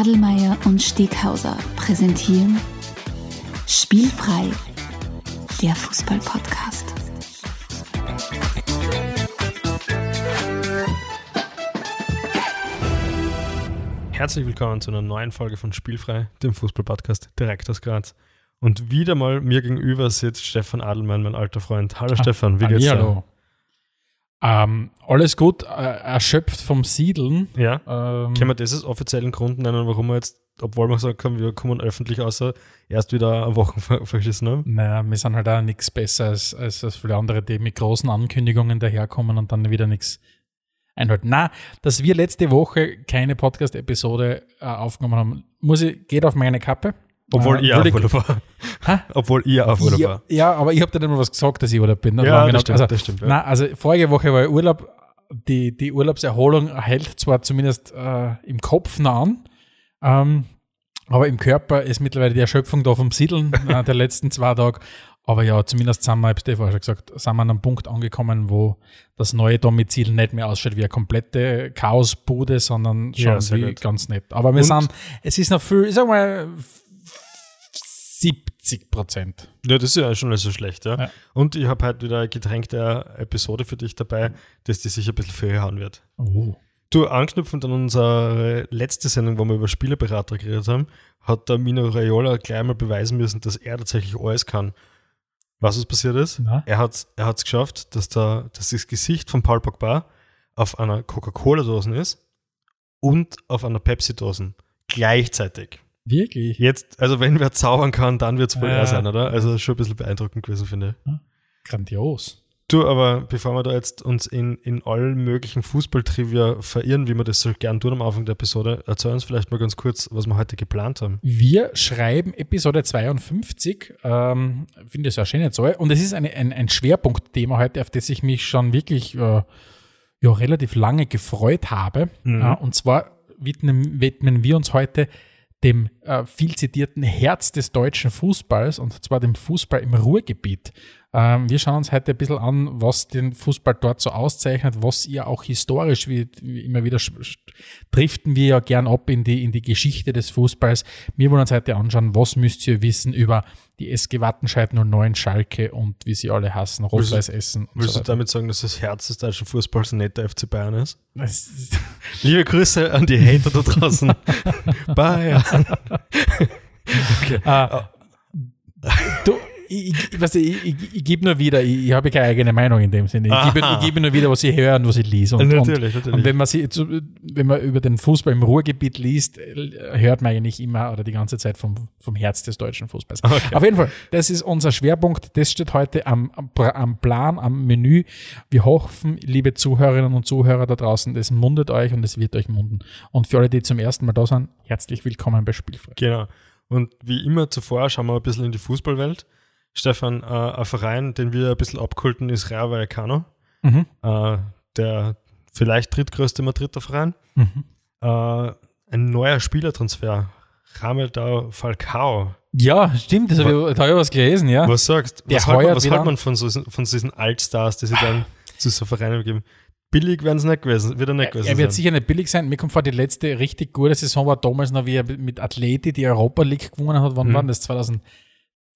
Adelmeier und Steghauser präsentieren Spielfrei, der Fußball-Podcast. Herzlich willkommen zu einer neuen Folge von Spielfrei, dem Fußball-Podcast direkt aus Graz. Und wieder mal mir gegenüber sitzt Stefan Adelmann, mein alter Freund. Hallo Stefan, wie geht's dir? Hallo. Ähm, alles gut, äh, erschöpft vom Siedeln. Ja. Ähm, Können wir das als offiziellen Grund nennen, warum wir jetzt, obwohl wir gesagt haben, wir kommen öffentlich außer erst wieder eine Woche ver- verschissen haben? naja, wir sind halt auch nichts besser als, als, als viele andere, die mit großen Ankündigungen daherkommen und dann wieder nichts einhalten. Na, dass wir letzte Woche keine Podcast-Episode äh, aufgenommen haben, muss ich, geht auf meine Kappe. Obwohl Äh, ich würde- Urlaub war. Obwohl ich auf Urlaub ja, war. ja, aber ich habe dir nicht mal was gesagt, dass ich Urlaub bin. Ja, Lang das stimmt, also, das stimmt, ja. Na, also vorige Woche war ich Urlaub. Die, die Urlaubserholung hält zwar zumindest äh, im Kopf noch an, ähm, aber im Körper ist mittlerweile die Erschöpfung da vom Siedeln äh, der letzten zwei Tage. Aber ja, zumindest sind wir, ich dir vorher schon gesagt, sind wir an einem Punkt angekommen, wo das neue Domizil nicht mehr ausschaut wie eine komplette Chaosbude, sondern schon Ja, sehr wie gut. ganz nett. Aber wir Und- sind, es ist noch viel, ich sag mal, 70 Prozent. Ja, das ist ja schon nicht so schlecht, ja. Ja. Und ich habe heute wieder eine getränkte Episode für dich dabei, dass die sicher ein bisschen für hauen wird. Oh. Du, anknüpfend an unsere letzte Sendung, wo wir über Spielerberater geredet haben, hat der Mino Raiola gleich mal beweisen müssen, dass er tatsächlich alles kann. Was was passiert ist? Na? Er hat er hat's geschafft, dass, der, dass das Gesicht von Paul Pogba auf einer Coca-Cola-Dose ist und auf einer Pepsi-Dose gleichzeitig. Wirklich? Jetzt, also wenn wer zaubern kann, dann wird es wohl Ja. er sein, oder? Also schon ein bisschen beeindruckend gewesen, finde ich. Grandios. Du, aber bevor wir da jetzt uns in, in allen möglichen Fußballtrivia verirren, wie wir das so gern tun am Anfang der Episode, erzähl uns vielleicht mal ganz kurz, was wir heute geplant haben. Wir schreiben Episode 52, ähm, finde ich eine schöne Zahl. Und es ist eine, ein, ein Schwerpunktthema heute, auf das ich mich schon wirklich äh, ja, relativ lange gefreut habe. Mhm. Ja, und zwar widmen, widmen wir uns heute dem äh, viel zitierten Herz des deutschen Fußballs, und zwar dem Fußball im Ruhrgebiet. Ähm, wir schauen uns heute ein bisschen an, was den Fußball dort so auszeichnet, was ihr auch historisch, wie, wie immer wieder driften wir ja gern ab in die, in die Geschichte des Fußballs. Wir wollen uns heute anschauen, was müsst ihr wissen über die SG Wattenscheid 09 Schalke und wie sie alle hassen, Rot-Weiß Essen Willst so du damit sagen, dass das Herz des deutschen Fußballs nicht der FC Bayern ist? Ist- Liebe Grüße an die Hater da draußen. Bayern. Ah, du, ich, ich, weißt du, ich, ich, ich gebe nur wieder, ich, ich habe keine eigene Meinung in dem Sinne. Ich gebe, gebe nur wieder, was ich höre und was ich lese. Und, Natürlich, und, natürlich. und wenn man, sie, wenn man über den Fußball im Ruhrgebiet liest, hört man eigentlich immer oder die ganze Zeit vom, vom Herz des deutschen Fußballs. Okay. Auf jeden Fall, das ist unser Schwerpunkt. Das steht heute am, am, Plan, am Menü. Wir hoffen, liebe Zuhörerinnen und Zuhörer da draußen, das mundet euch und es wird euch munden. Und für alle, die zum ersten Mal da sind, herzlich willkommen bei Spielfrei. Genau. Und wie immer zuvor schauen wir ein bisschen in die Fußballwelt. Stefan, äh, ein Verein, den wir ein bisschen abkulten, ist Real Vallecano. Mhm. Äh, der vielleicht drittgrößte Madrider Verein. Mhm. Äh, ein neuer Spielertransfer. Ramel Falcao. Ja, stimmt, das habe ich, da habe ich was gelesen, ja. Was sagst Der Was, halt man, was halt an. man von, so, von diesen Altstars, die sie dann zu so Vereinen geben? Billig werden es nicht gewesen, wird er nicht gewesen Er wird sein. sicher nicht billig sein. Mir kommt vor, die letzte richtig gute Saison war damals noch, wie er mit Atleti die Europa League gewonnen hat. Wann Mhm. war das? 2012?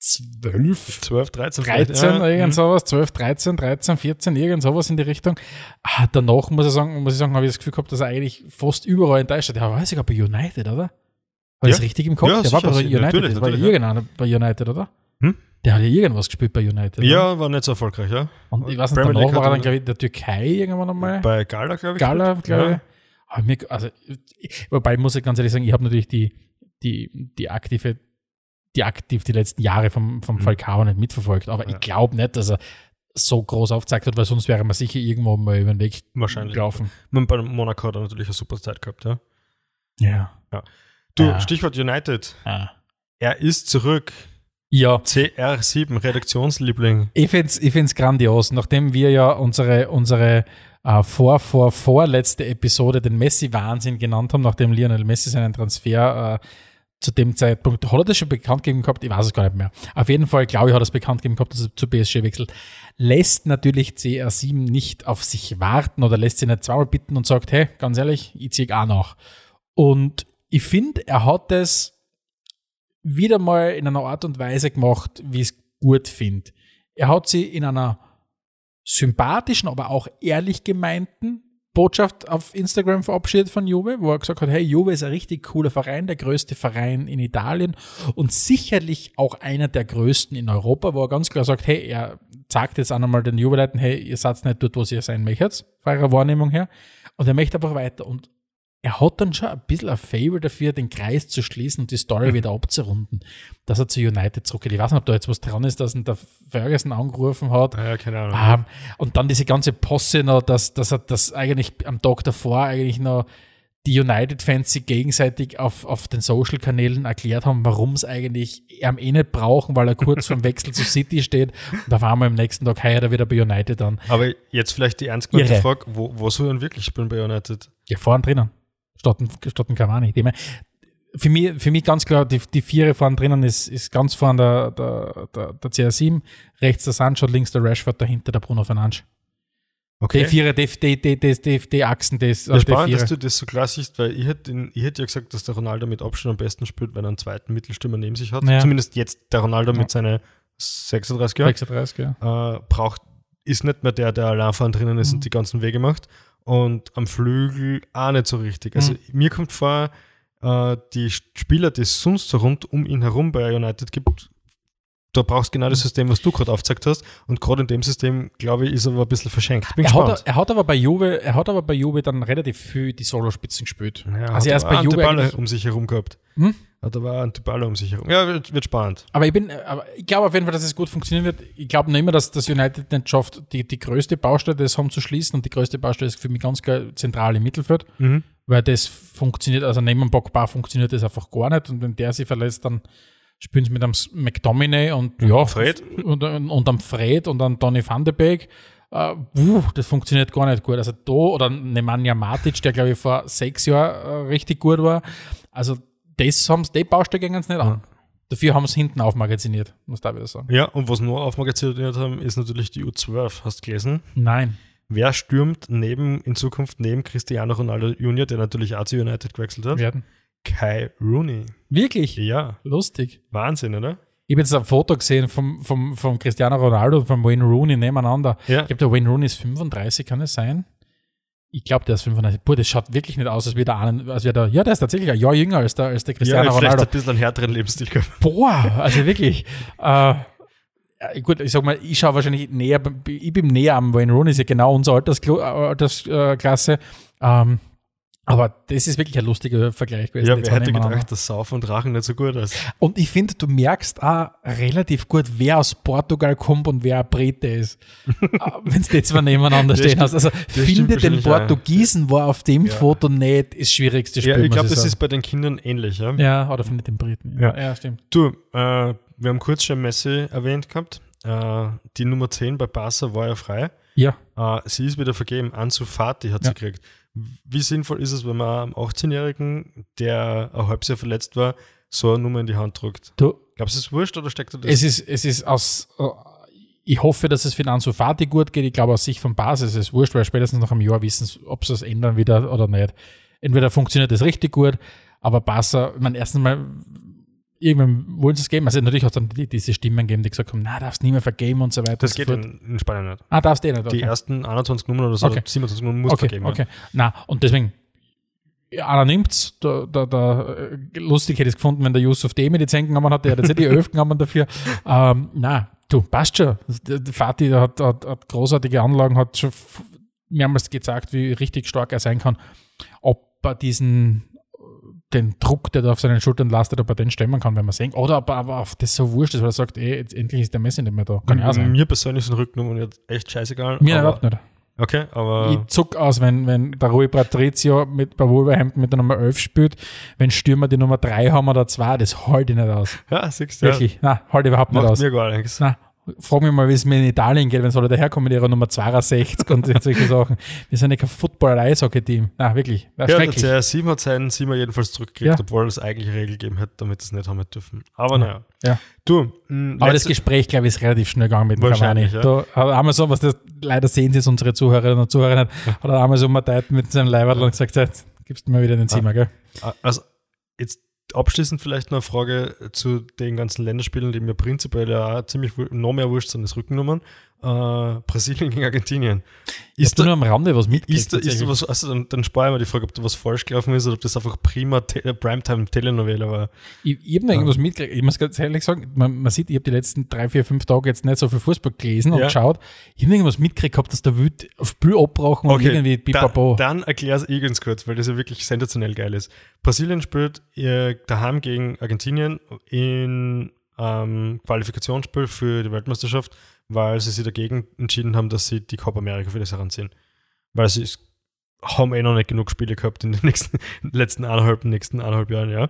12, 13, 13, vielleicht, ja. irgend Mhm. sowas, 12, 13, 13, 14, irgend sowas in die Richtung. Ah, danach muss ich sagen, muss ich sagen, habe ich das Gefühl gehabt, dass er eigentlich fast überall in Deutschland, der war sogar bei United, oder? War Ja. das richtig im Kopf? Ja, der war sicher, bei sicher. United, Natürlich, war natürlich, ja. bei United, oder? Hm? Der hat ja irgendwas gespielt bei United. oder? Ja, war nicht so erfolgreich, ja. Und ich weiß nicht, Premier danach League war er dann, glaube ich, in der Türkei irgendwann einmal. Bei Gala, glaube ich. Gala, glaube Ja. ich. Also, wobei muss ich ganz ehrlich sagen, ich habe natürlich die, die, die aktive, die aktiv die letzten Jahre vom, vom Mhm. Falcao nicht mitverfolgt. Aber Ja. ich glaube nicht, dass er so groß aufgezeigt hat, weil sonst wäre man sicher irgendwo mal über den Weg Wahrscheinlich. gelaufen. Und bei Monaco hat er natürlich eine super Zeit gehabt, ja. Ja. Du, Ja. Stichwort United. Ah. Er ist zurück. Ja. CR7, Redaktionsliebling. Ich finde es ich find's grandios, nachdem wir ja unsere, unsere äh, vor, vor, vorletzte Episode den Messi-Wahnsinn genannt haben, nachdem Lionel Messi seinen Transfer äh, zu dem Zeitpunkt, hat er das schon bekannt gegeben gehabt? Ich weiß es gar nicht mehr. Auf jeden Fall, glaube ich, hat er es bekannt gegeben gehabt, dass er zu PSG wechselt. Lässt natürlich CR7 nicht auf sich warten oder lässt sie nicht zweimal bitten und sagt, hey, ganz ehrlich, ich ziehe auch nach. Und ich finde, er hat es wieder mal in einer Art und Weise gemacht, wie ich es gut finde. Er hat sie in einer sympathischen, aber auch ehrlich gemeinten Botschaft auf Instagram verabschiedet von Juve, wo er gesagt hat, hey, Juve ist ein richtig cooler Verein, der größte Verein in Italien und sicherlich auch einer der größten in Europa, wo er ganz klar sagt, hey, er sagt jetzt auch nochmal den Juve-Leuten, hey, ihr seid nicht dort, wo ihr sein möchtet, von eurer Wahrnehmung her. Und er möchte einfach weiter. Und er hat dann schon ein bisschen ein Favor dafür, den Kreis zu schließen und die Story mhm. wieder abzurunden, dass er zu United zurückgeht. Ich weiß nicht, ob da jetzt was dran ist, dass ihn der Ferguson angerufen hat. Ja, keine Ahnung. Ähm, und dann diese ganze Posse noch, dass, dass er das eigentlich am Tag davor eigentlich noch die United-Fans sich gegenseitig auf, auf den Social-Kanälen erklärt haben, warum es eigentlich er eh nicht brauchen, weil er kurz vom Wechsel zu City steht. Und auf einmal am nächsten Tag heuert er wieder bei United an. Aber jetzt vielleicht die ernst gemeinte Frage, wo, wo soll er wirklich spielen bei United? Ja, vorne drinnen statt statt ein Cavani. Die, für mich, für mich ganz klar, die, die Viere vorne drinnen ist, ist ganz vorne der, der, der, der CR7, rechts der Sancho, links der Rashford, dahinter der Bruno Fernandes. Okay. Die Vierer, die, die, die, die, die, die Achsen, das. Ja, spannend, dass du das so klar siehst, weil ich hätte, ich hätte ja gesagt, dass der Ronaldo mit Abstand am besten spielt, wenn er einen zweiten Mittelstürmer neben sich hat. Ja. Zumindest jetzt der Ronaldo ja. mit seinen 36 Jahren. 36, ja. Äh, braucht, ist nicht mehr der, der allein vorne drinnen ist mhm. und die ganzen Wege macht und am Flügel auch nicht so richtig. Also mhm. mir kommt vor, äh, die Spieler, die es sonst so rund um ihn herum bei United gibt, da brauchst genau das. System, was du gerade aufgezeigt hast. Und gerade in dem System, glaube ich, ist er aber ein bisschen verschenkt. Bin er, gespannt. Hat, er hat aber bei Juve, er hat aber bei Juve dann relativ viel die Solo-Spitzen gespielt. Ja, also er ist bei Juve um sich herum gehabt. Hm? Hat aber Baller um sich herum. Ja, wird, wird, spannend. Aber ich bin, aber ich glaube auf jeden Fall, dass es gut funktionieren wird. Ich glaube noch immer, dass das United nicht schafft, die, die größte Baustelle des Home zu schließen. Und die größte Baustelle ist für mich ganz klar zentral im Mittelfeld. Mhm. Weil das funktioniert, also neben Pogba funktioniert das einfach gar nicht. Und wenn der sich verlässt, dann spielen sie mit einem McDominay und ja, Fred. Und, und, und am Fred und dann Donny van de Beek. Uh, uh, das funktioniert gar nicht gut. Also da, oder Nemanja Matic, der glaube ich vor sechs Jahren uh, richtig gut war. Also das haben sie, die Baustelle gingen es nicht an. Dafür haben sie hinten aufmagaziniert, muss da wieder sagen. Ja, und was nur aufmagaziniert haben, ist natürlich die U12. Hast du gelesen? Nein. Wer stürmt neben, in Zukunft neben Cristiano Ronaldo Junior, der natürlich auch zu United gewechselt hat? Werden. Kai Rooney. Wirklich? Ja. Lustig. Wahnsinn, oder? Ich habe jetzt ein Foto gesehen vom, vom, vom Cristiano Ronaldo und vom Wayne Rooney nebeneinander. Ja. Ich glaube, der Wayne Rooney ist 35, kann es sein? Ich glaube, der ist 35. Boah, das schaut wirklich nicht aus, als wäre der, als wäre der, ja, der ist tatsächlich ein Jahr jünger als der, als der Cristiano ja, Ronaldo. Vielleicht ein bisschen einen härteren Lebensstil gehabt. Boah, also wirklich. äh, gut, ich sag mal, ich schaue wahrscheinlich näher, ich bin näher am Wayne Rooney, ist ja genau unsere Altersklo Altersklasse. Ähm, aber das ist wirklich ein lustiger Vergleich gewesen. Ja, wer hätte gedacht, dass Saufen und Rachen nicht so gut ist. Und ich finde, du merkst auch relativ gut, wer aus Portugal kommt und wer ein Brite ist. Ah, Wenn es die zwei nebeneinander stehen hast. Also finde den Portugiesen, war auf dem ja. Foto nicht das schwierigste Spiel. Ja, ich glaube, das sagen. ist bei den Kindern ähnlich. Ja, ja oder findet den Briten. Ja, ja stimmt. Du, äh, wir haben kurz schon Messi erwähnt gehabt. Äh, die Nummer 10 bei Barca war ja frei. Ja. Äh, sie ist wieder vergeben. Ansu Fati hat sie gekriegt. Wie sinnvoll ist es, wenn man einem 18-Jährigen, der ein halbes Jahr verletzt war, so eine Nummer in die Hand drückt? Du, Glaubst du, es ist wurscht oder steckt da das? Es ist, es ist aus, äh, ich hoffe, dass es für Ansu Fati gut geht. Ich glaube, aus Sicht von Basis ist es wurscht, weil spätestens nach einem Jahr wissen, ob sie es ändern wieder oder nicht. Entweder funktioniert das richtig gut, aber Barca, ich meine, erstens mal irgendwann wollen sie es geben. Also natürlich hat es dann die, diese Stimmen gegeben, die gesagt haben, na, darfst du nie mehr vergeben und so weiter. Das geht in, in, Spanien nicht. Ah, darfst du eh nicht. Okay. Die ersten 21 Nummern oder so, okay. 27 Nummern musst okay, vergeben. Okay, na, und deswegen, einer nimmt's, da, da, da, lustig hätte ich es gefunden, wenn der Yusuf Demi die 10 genommen hat, der hat jetzt die 11 genommen dafür. Ähm, na, du, passt schon. Der Fatih hat, hat, hat großartige Anlagen, hat schon mehrmals gezeigt, wie richtig stark er sein kann. Ob er diesen den Druck, der da auf seinen Schultern lastet, ob er den stemmen kann, wenn man sehen. Oder ob er aber auf das so wurscht ist, weil er sagt, ey, jetzt endlich ist der Messi nicht mehr da. Kann ja sein. Mir persönlich sind Rücknummern jetzt echt scheißegal. Mir überhaupt nicht. Okay, aber. Ich zuck aus, wenn, wenn der Rui Patrizio mit, bei Wolverhampton mit der Nummer 11 spielt, wenn Stürmer die Nummer 3 haben oder 2, das halte ich nicht aus. Ja, siehst du. Wirklich. Ja. Nein, halte ich überhaupt Macht nicht aus. mir gar nichts. Nein, Frag mich mal, wie es mir in Italien geht, wenn soll er daherkommen mit ihrer Nummer 62 und solche Sachen. Wir sind ja kein Football-Eishockey-Team. Na, wirklich. Ja, schrecklich. der CR7 hat seinen Siemer jedenfalls zurückgekriegt, ja. obwohl es eigentlich Regel gegeben hätte, damit es nicht haben dürfen. Aber naja. Ja. Du, mh, Aber das Gespräch, glaube ich, ist relativ schnell gegangen mit dem Cavani. Ja. Da hat Amazon, was das, leider sehen sie es unsere Zuhörerinnen und Zuhörer nicht, hat Amazon mal Zeit mit seinem Leiberl und gesagt, jetzt gibst du mir wieder den Zimmer, ah. gell? Also jetzt abschließend vielleicht noch eine Frage zu den ganzen Länderspielen, die mir prinzipiell ja auch ziemlich noch mehr wurscht sind als Rückennummern. Äh, Brasilien gegen Argentinien. Ist da, nur am Rande was mitgekriegt? ist da, ist da was, also dann, dann spare ich mir die Frage, ob da was falsch gelaufen ist oder ob das einfach prima Te Primetime Telenovela war. Ich, ich habe noch irgendwas mitgekriegt. Ich muss ganz ehrlich sagen, man, man sieht, ich habe die letzten drei, vier, fünf Tage jetzt nicht so viel Fußball gelesen und Ja. geschaut. Ich habe irgendwas mitgekriegt gehabt, dass der Wild auf Spiel abbrauchen und irgendwie da, pipapo. dann erklär es ganz kurz, weil das ja wirklich sensationell geil ist. Brasilien spielt äh, daheim gegen Argentinien in ähm, Qualifikationsspiel für die Weltmeisterschaft, weil sie sich dagegen entschieden haben, dass sie die Copa America für das heranziehen. Weil sie haben eh noch nicht genug Spiele gehabt in den nächsten, letzten eineinhalb, nächsten eineinhalb Jahren, ja.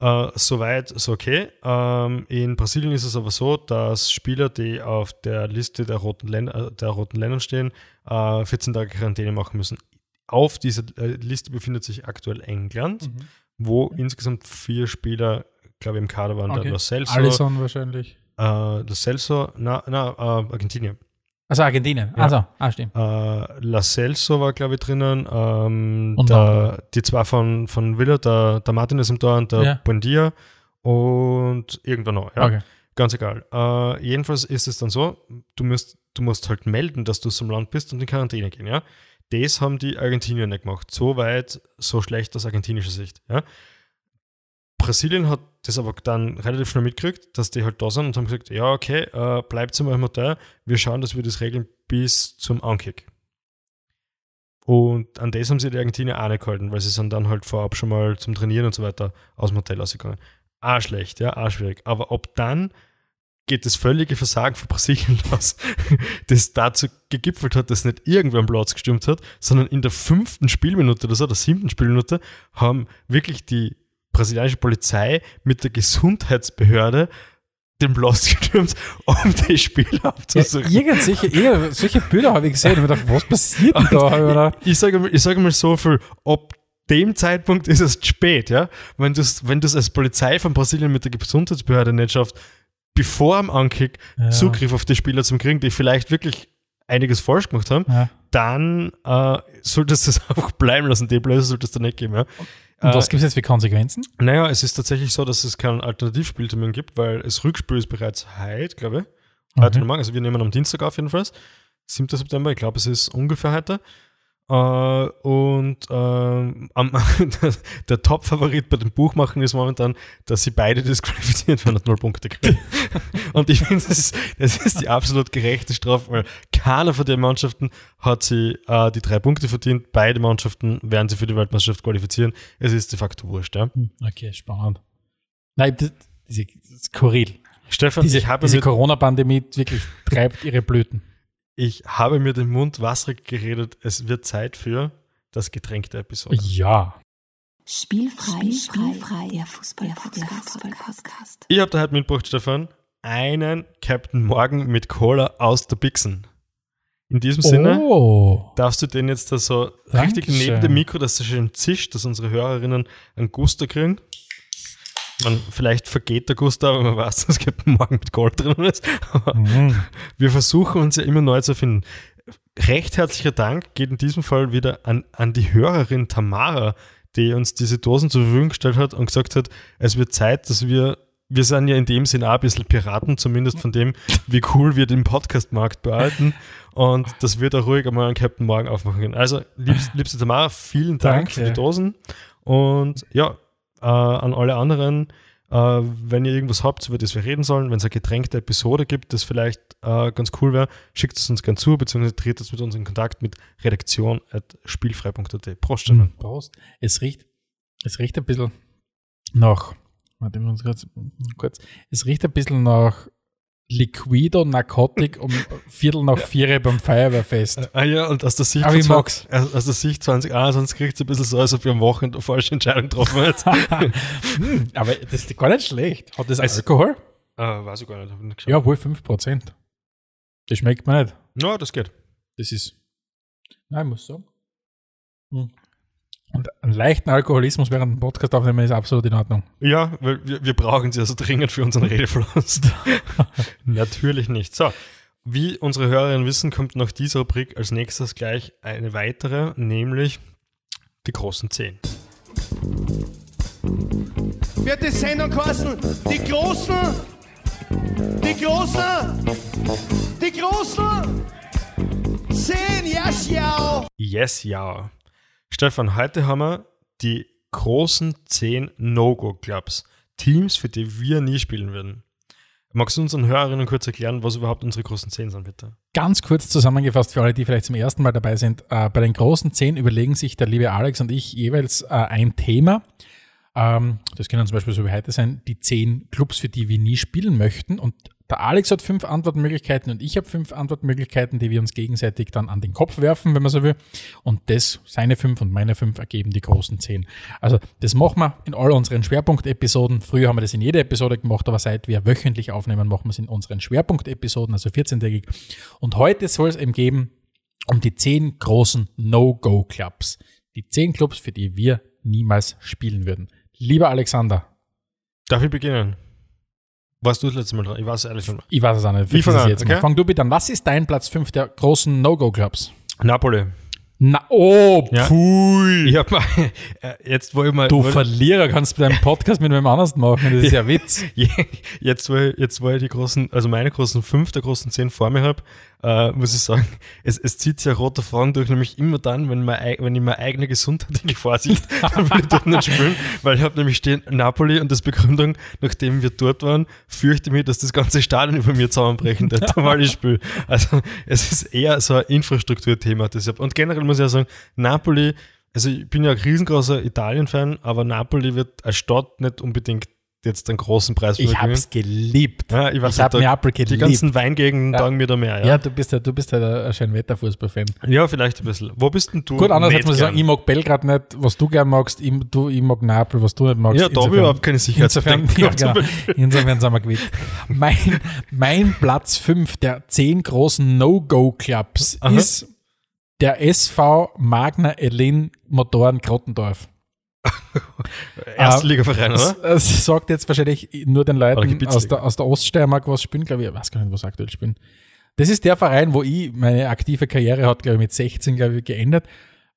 Äh, Soweit, so okay. Ähm, in Brasilien ist es aber so, dass Spieler, die auf der Liste der roten, Länder, der roten Länder stehen, äh, 14 Tage Quarantäne machen müssen. Auf dieser äh, Liste befindet sich aktuell England, Mhm. wo insgesamt vier Spieler, glaube ich, im Kader waren. Okay. Der Lo Celso, Alisson wahrscheinlich. Äh, Lo Celso, na, na äh, Argentinien. Also Argentinien. Ja. Also, ah, stimmt. Äh, La Celso war, glaube ich, drinnen. Ähm, Und der, die zwei von, von Villa, der, der Martin ist im Tor und der Ja. Buendia und irgendwann noch. Ja. Okay. Ganz egal. Äh, jedenfalls ist es dann so, du musst, du musst halt melden, dass du dem Land bist und in Quarantäne gehen. Ja? Das haben die Argentinier nicht gemacht. So weit, so schlecht aus argentinischer Sicht. Ja? Brasilien hat das aber dann relativ schnell mitgekriegt, dass die halt da sind und haben gesagt, ja, okay, äh, bleibt in eurem Hotel, wir schauen, dass wir das regeln bis zum Ankick. Und an das haben sie die Argentinier auch nicht gehalten, weil sie sind dann halt vorab schon mal zum Trainieren und so weiter aus dem Hotel ausgegangen. Auch schlecht, ja, auch schwierig. Aber ab dann geht das völlige Versagen von Brasilien los, das dazu gegipfelt hat, dass nicht irgendwer am Platz gestimmt hat, sondern in der fünften Spielminute oder so, der siebten Spielminute, haben wirklich die brasilianische Polizei mit der Gesundheitsbehörde den Platz gestürmt, um das Spiel Ja, abzusuchen. irgend solche, solche Bilder habe ich gesehen und mir gedacht, was passiert denn da? Ich ich sage mal, ich sage mal so viel, ab dem Zeitpunkt ist es zu spät, ja. Wenn du es wenn du's als Polizei von Brasilien mit der Gesundheitsbehörde nicht schaffst, bevor am Ankick Ja. Zugriff auf die Spieler zum kriegen, die vielleicht wirklich einiges falsch gemacht haben, Ja. dann äh, solltest du es einfach bleiben lassen. Die Blöße solltest du nicht geben, ja. Und was Äh, gibt es jetzt für Konsequenzen? naja, es ist tatsächlich so, dass es keinen Alternativspieltermin gibt, weil das Rückspiel ist bereits heute, glaube ich. Heute Okay. morgen. Also wir nehmen am Dienstag auf jedenfalls. 7. September, ich glaube, es ist ungefähr heute. Äh, und ähm, am, der, Top-Favorit bei dem Buchmachen ist momentan, dass sie beide disqualifiziert werden und null Punkte kriegen. und ich finde, das, ist- das ist die absolut gerechte Strafe, weil keiner von den Mannschaften hat sie äh, die drei Punkte verdient. Beide Mannschaften werden sie für die Weltmeisterschaft qualifizieren. Es ist de facto wurscht. Ja. Hm, Okay, spannend. Nein, das, das ist skurril. Stefan, Diese, ich, habe diese Corona-Pandemie wirklich treibt ihre Blüten. Ich habe mir den Mund wasserig geredet. Es wird Zeit für das getränkte Episode. Ja. Spielfrei, spielfrei, der Fußball-Podcast. Ich habe da heute mitgebracht, Stefan, einen Captain Morgan mit Cola aus der Bixen. In diesem Sinne Oh. darfst du den jetzt da so richtig Dankeschön. neben dem Mikro, dass er schön zischt, dass unsere Hörerinnen einen Guster kriegen. Man, vielleicht vergeht der Guster, aber man weiß, dass Captain Morgan mit Gold drin ist. Aber Mhm. wir versuchen uns ja immer neu zu finden. Recht herzlicher Dank geht in diesem Fall wieder an, an die Hörerin Tamara, die uns diese Dosen zur Verfügung gestellt hat und gesagt hat, es wird Zeit, dass wir, wir sind ja in dem Sinn auch ein bisschen Piraten, zumindest von dem, wie cool wir den Podcast-Markt behalten. Und das wird auch ruhig einmal an Captain Morgan aufmachen können. Also, liebst, liebste Tamara, vielen Dank Danke. für die Dosen. Und ja, äh, an alle anderen, äh, wenn ihr irgendwas habt, über das wir reden sollen, wenn es eine getränkte Episode gibt, das vielleicht äh, ganz cool wäre, schickt es uns gern zu, beziehungsweise tretet mit uns in Kontakt mit redaktion.spielfrei.at. Prost, Stefan. Mhm. Prost. Es riecht, es riecht ein bisschen nach, warte mal kurz, es riecht ein bisschen nach Liquido Narcotic um Viertel nach vier beim Feuerwehrfest. Ah ja, und aus der Sicht, Aber ich mag's. aus der Sicht 2021 kriegt es ein bisschen so, als ob wir am Wochenende eine falsche Entscheidung getroffen hätten. Hm, aber das ist gar nicht schlecht. Hat das Es- Alkohol? äh, weiß ich gar nicht, hab ich nicht geschaut. Ja, wohl 5%. Das schmeckt mir nicht. Ja, das geht. Das ist. Nein, ich muss sagen. Hm. Und einen leichten Alkoholismus während dem Podcast aufnehmen ist absolut in Ordnung. Ja, weil wir, wir brauchen sie also dringend für unseren Redefluss. Natürlich nicht. So, wie unsere Hörerinnen wissen, kommt nach dieser Rubrik als nächstes gleich eine weitere, nämlich die großen Zehn. wird die Sendung kosten. Die Großen, die Großen, die Großen. Zehn, ja, schau. Yes, ja. Stefan, heute haben wir die großen 10 No-Go-Clubs. Teams, für die wir nie spielen würden. Magst du unseren Hörerinnen kurz erklären, was überhaupt unsere großen 10 sind, bitte? Ganz kurz zusammengefasst für alle, die vielleicht zum ersten Mal dabei sind. Äh, bei den großen 10 überlegen sich der liebe Alex und ich jeweils äh, ein Thema. Ähm, das können zum Beispiel so wie heute sein, die 10 Clubs, für die wir nie spielen möchten. Und der Alex hat fünf Antwortmöglichkeiten und ich habe fünf Antwortmöglichkeiten, die wir uns gegenseitig dann an den Kopf werfen, wenn man so will. Und das, seine fünf und meine fünf, ergeben die großen zehn. Also das machen wir in all unseren Schwerpunktepisoden. Früher haben wir das in jeder Episode gemacht, aber seit wir wöchentlich aufnehmen, machen wir es in unseren Schwerpunktepisoden, also 14-tägig. Und heute soll es eben geben um die zehn großen No-Go-Clubs. Die zehn Clubs, für die wir niemals spielen würden. Lieber Alexander, Darf ich beginnen? Warst du das letzte Mal dran? Ich weiß es ehrlich schon. ich weiß es auch nicht. Ich fang an, jetzt okay? mal. Fang du bitte an. Was ist dein Platz 5 der großen No-Go-Clubs? Napoli. Na, oh, Ja. Ich hab mal, äh, jetzt wo ich mal, Du Verlierer kannst deinen Podcast mit wem anders machen. Das ist ja Witz. jetzt wo ich, jetzt wo ich die großen, also meine großen fünf der großen zehn vor mir habe, äh, muss ich sagen, es, es zieht sich ein roter Faden durch, nämlich immer dann, wenn, mein, ei- wenn ich meine eigene Gesundheit in Gefahr sehe, dann will ich dort nicht spielen, weil ich habe nämlich stehen Napoli und das Begründung, nachdem wir dort waren, fürchte ich mich, dass das ganze Stadion über mir zusammenbrechen wird, weil ich spiele. Also es ist eher so ein Infrastrukturthema. Deshalb. Und generell muss ich ja sagen, Napoli, also ich bin ja ein riesengroßer Italien-Fan, aber Napoli wird als Stadt nicht unbedingt jetzt einen großen Preis Ich hab's geliebt. Ja, ich weiß ich hab Neapel Die geliebt. ganzen Weingegenden Ja. taugen mir da mehr. ja. Ja, du bist ja, du bist ja ein Schönwetterfußball-Fan. ja vielleicht ein bisschen. Wo bist denn du? Gut, andererseits muss ich sagen, ich mag Belgrad nicht, was du gern magst, ich, du, ich mag Neapel, was du nicht magst. Ja, da habe ich überhaupt keine Insofern, Sicherheitsbedenken. ja, genau. Insofern sind wir gewinnt. Mein, mein Platz 5 der 10 großen No-Go-Clubs ist der SV Magna Elin Motoren Grottendorf. Erstligaverein, oder? Das, sagt jetzt wahrscheinlich nur den Leuten aus der, aus der Oststeiermark, was spielen, glaube ich. Ich weiß gar nicht, was aktuell spielen. Das ist der Verein, wo ich meine aktive Karriere hat, glaube ich, mit 16, glaube ich, geendet,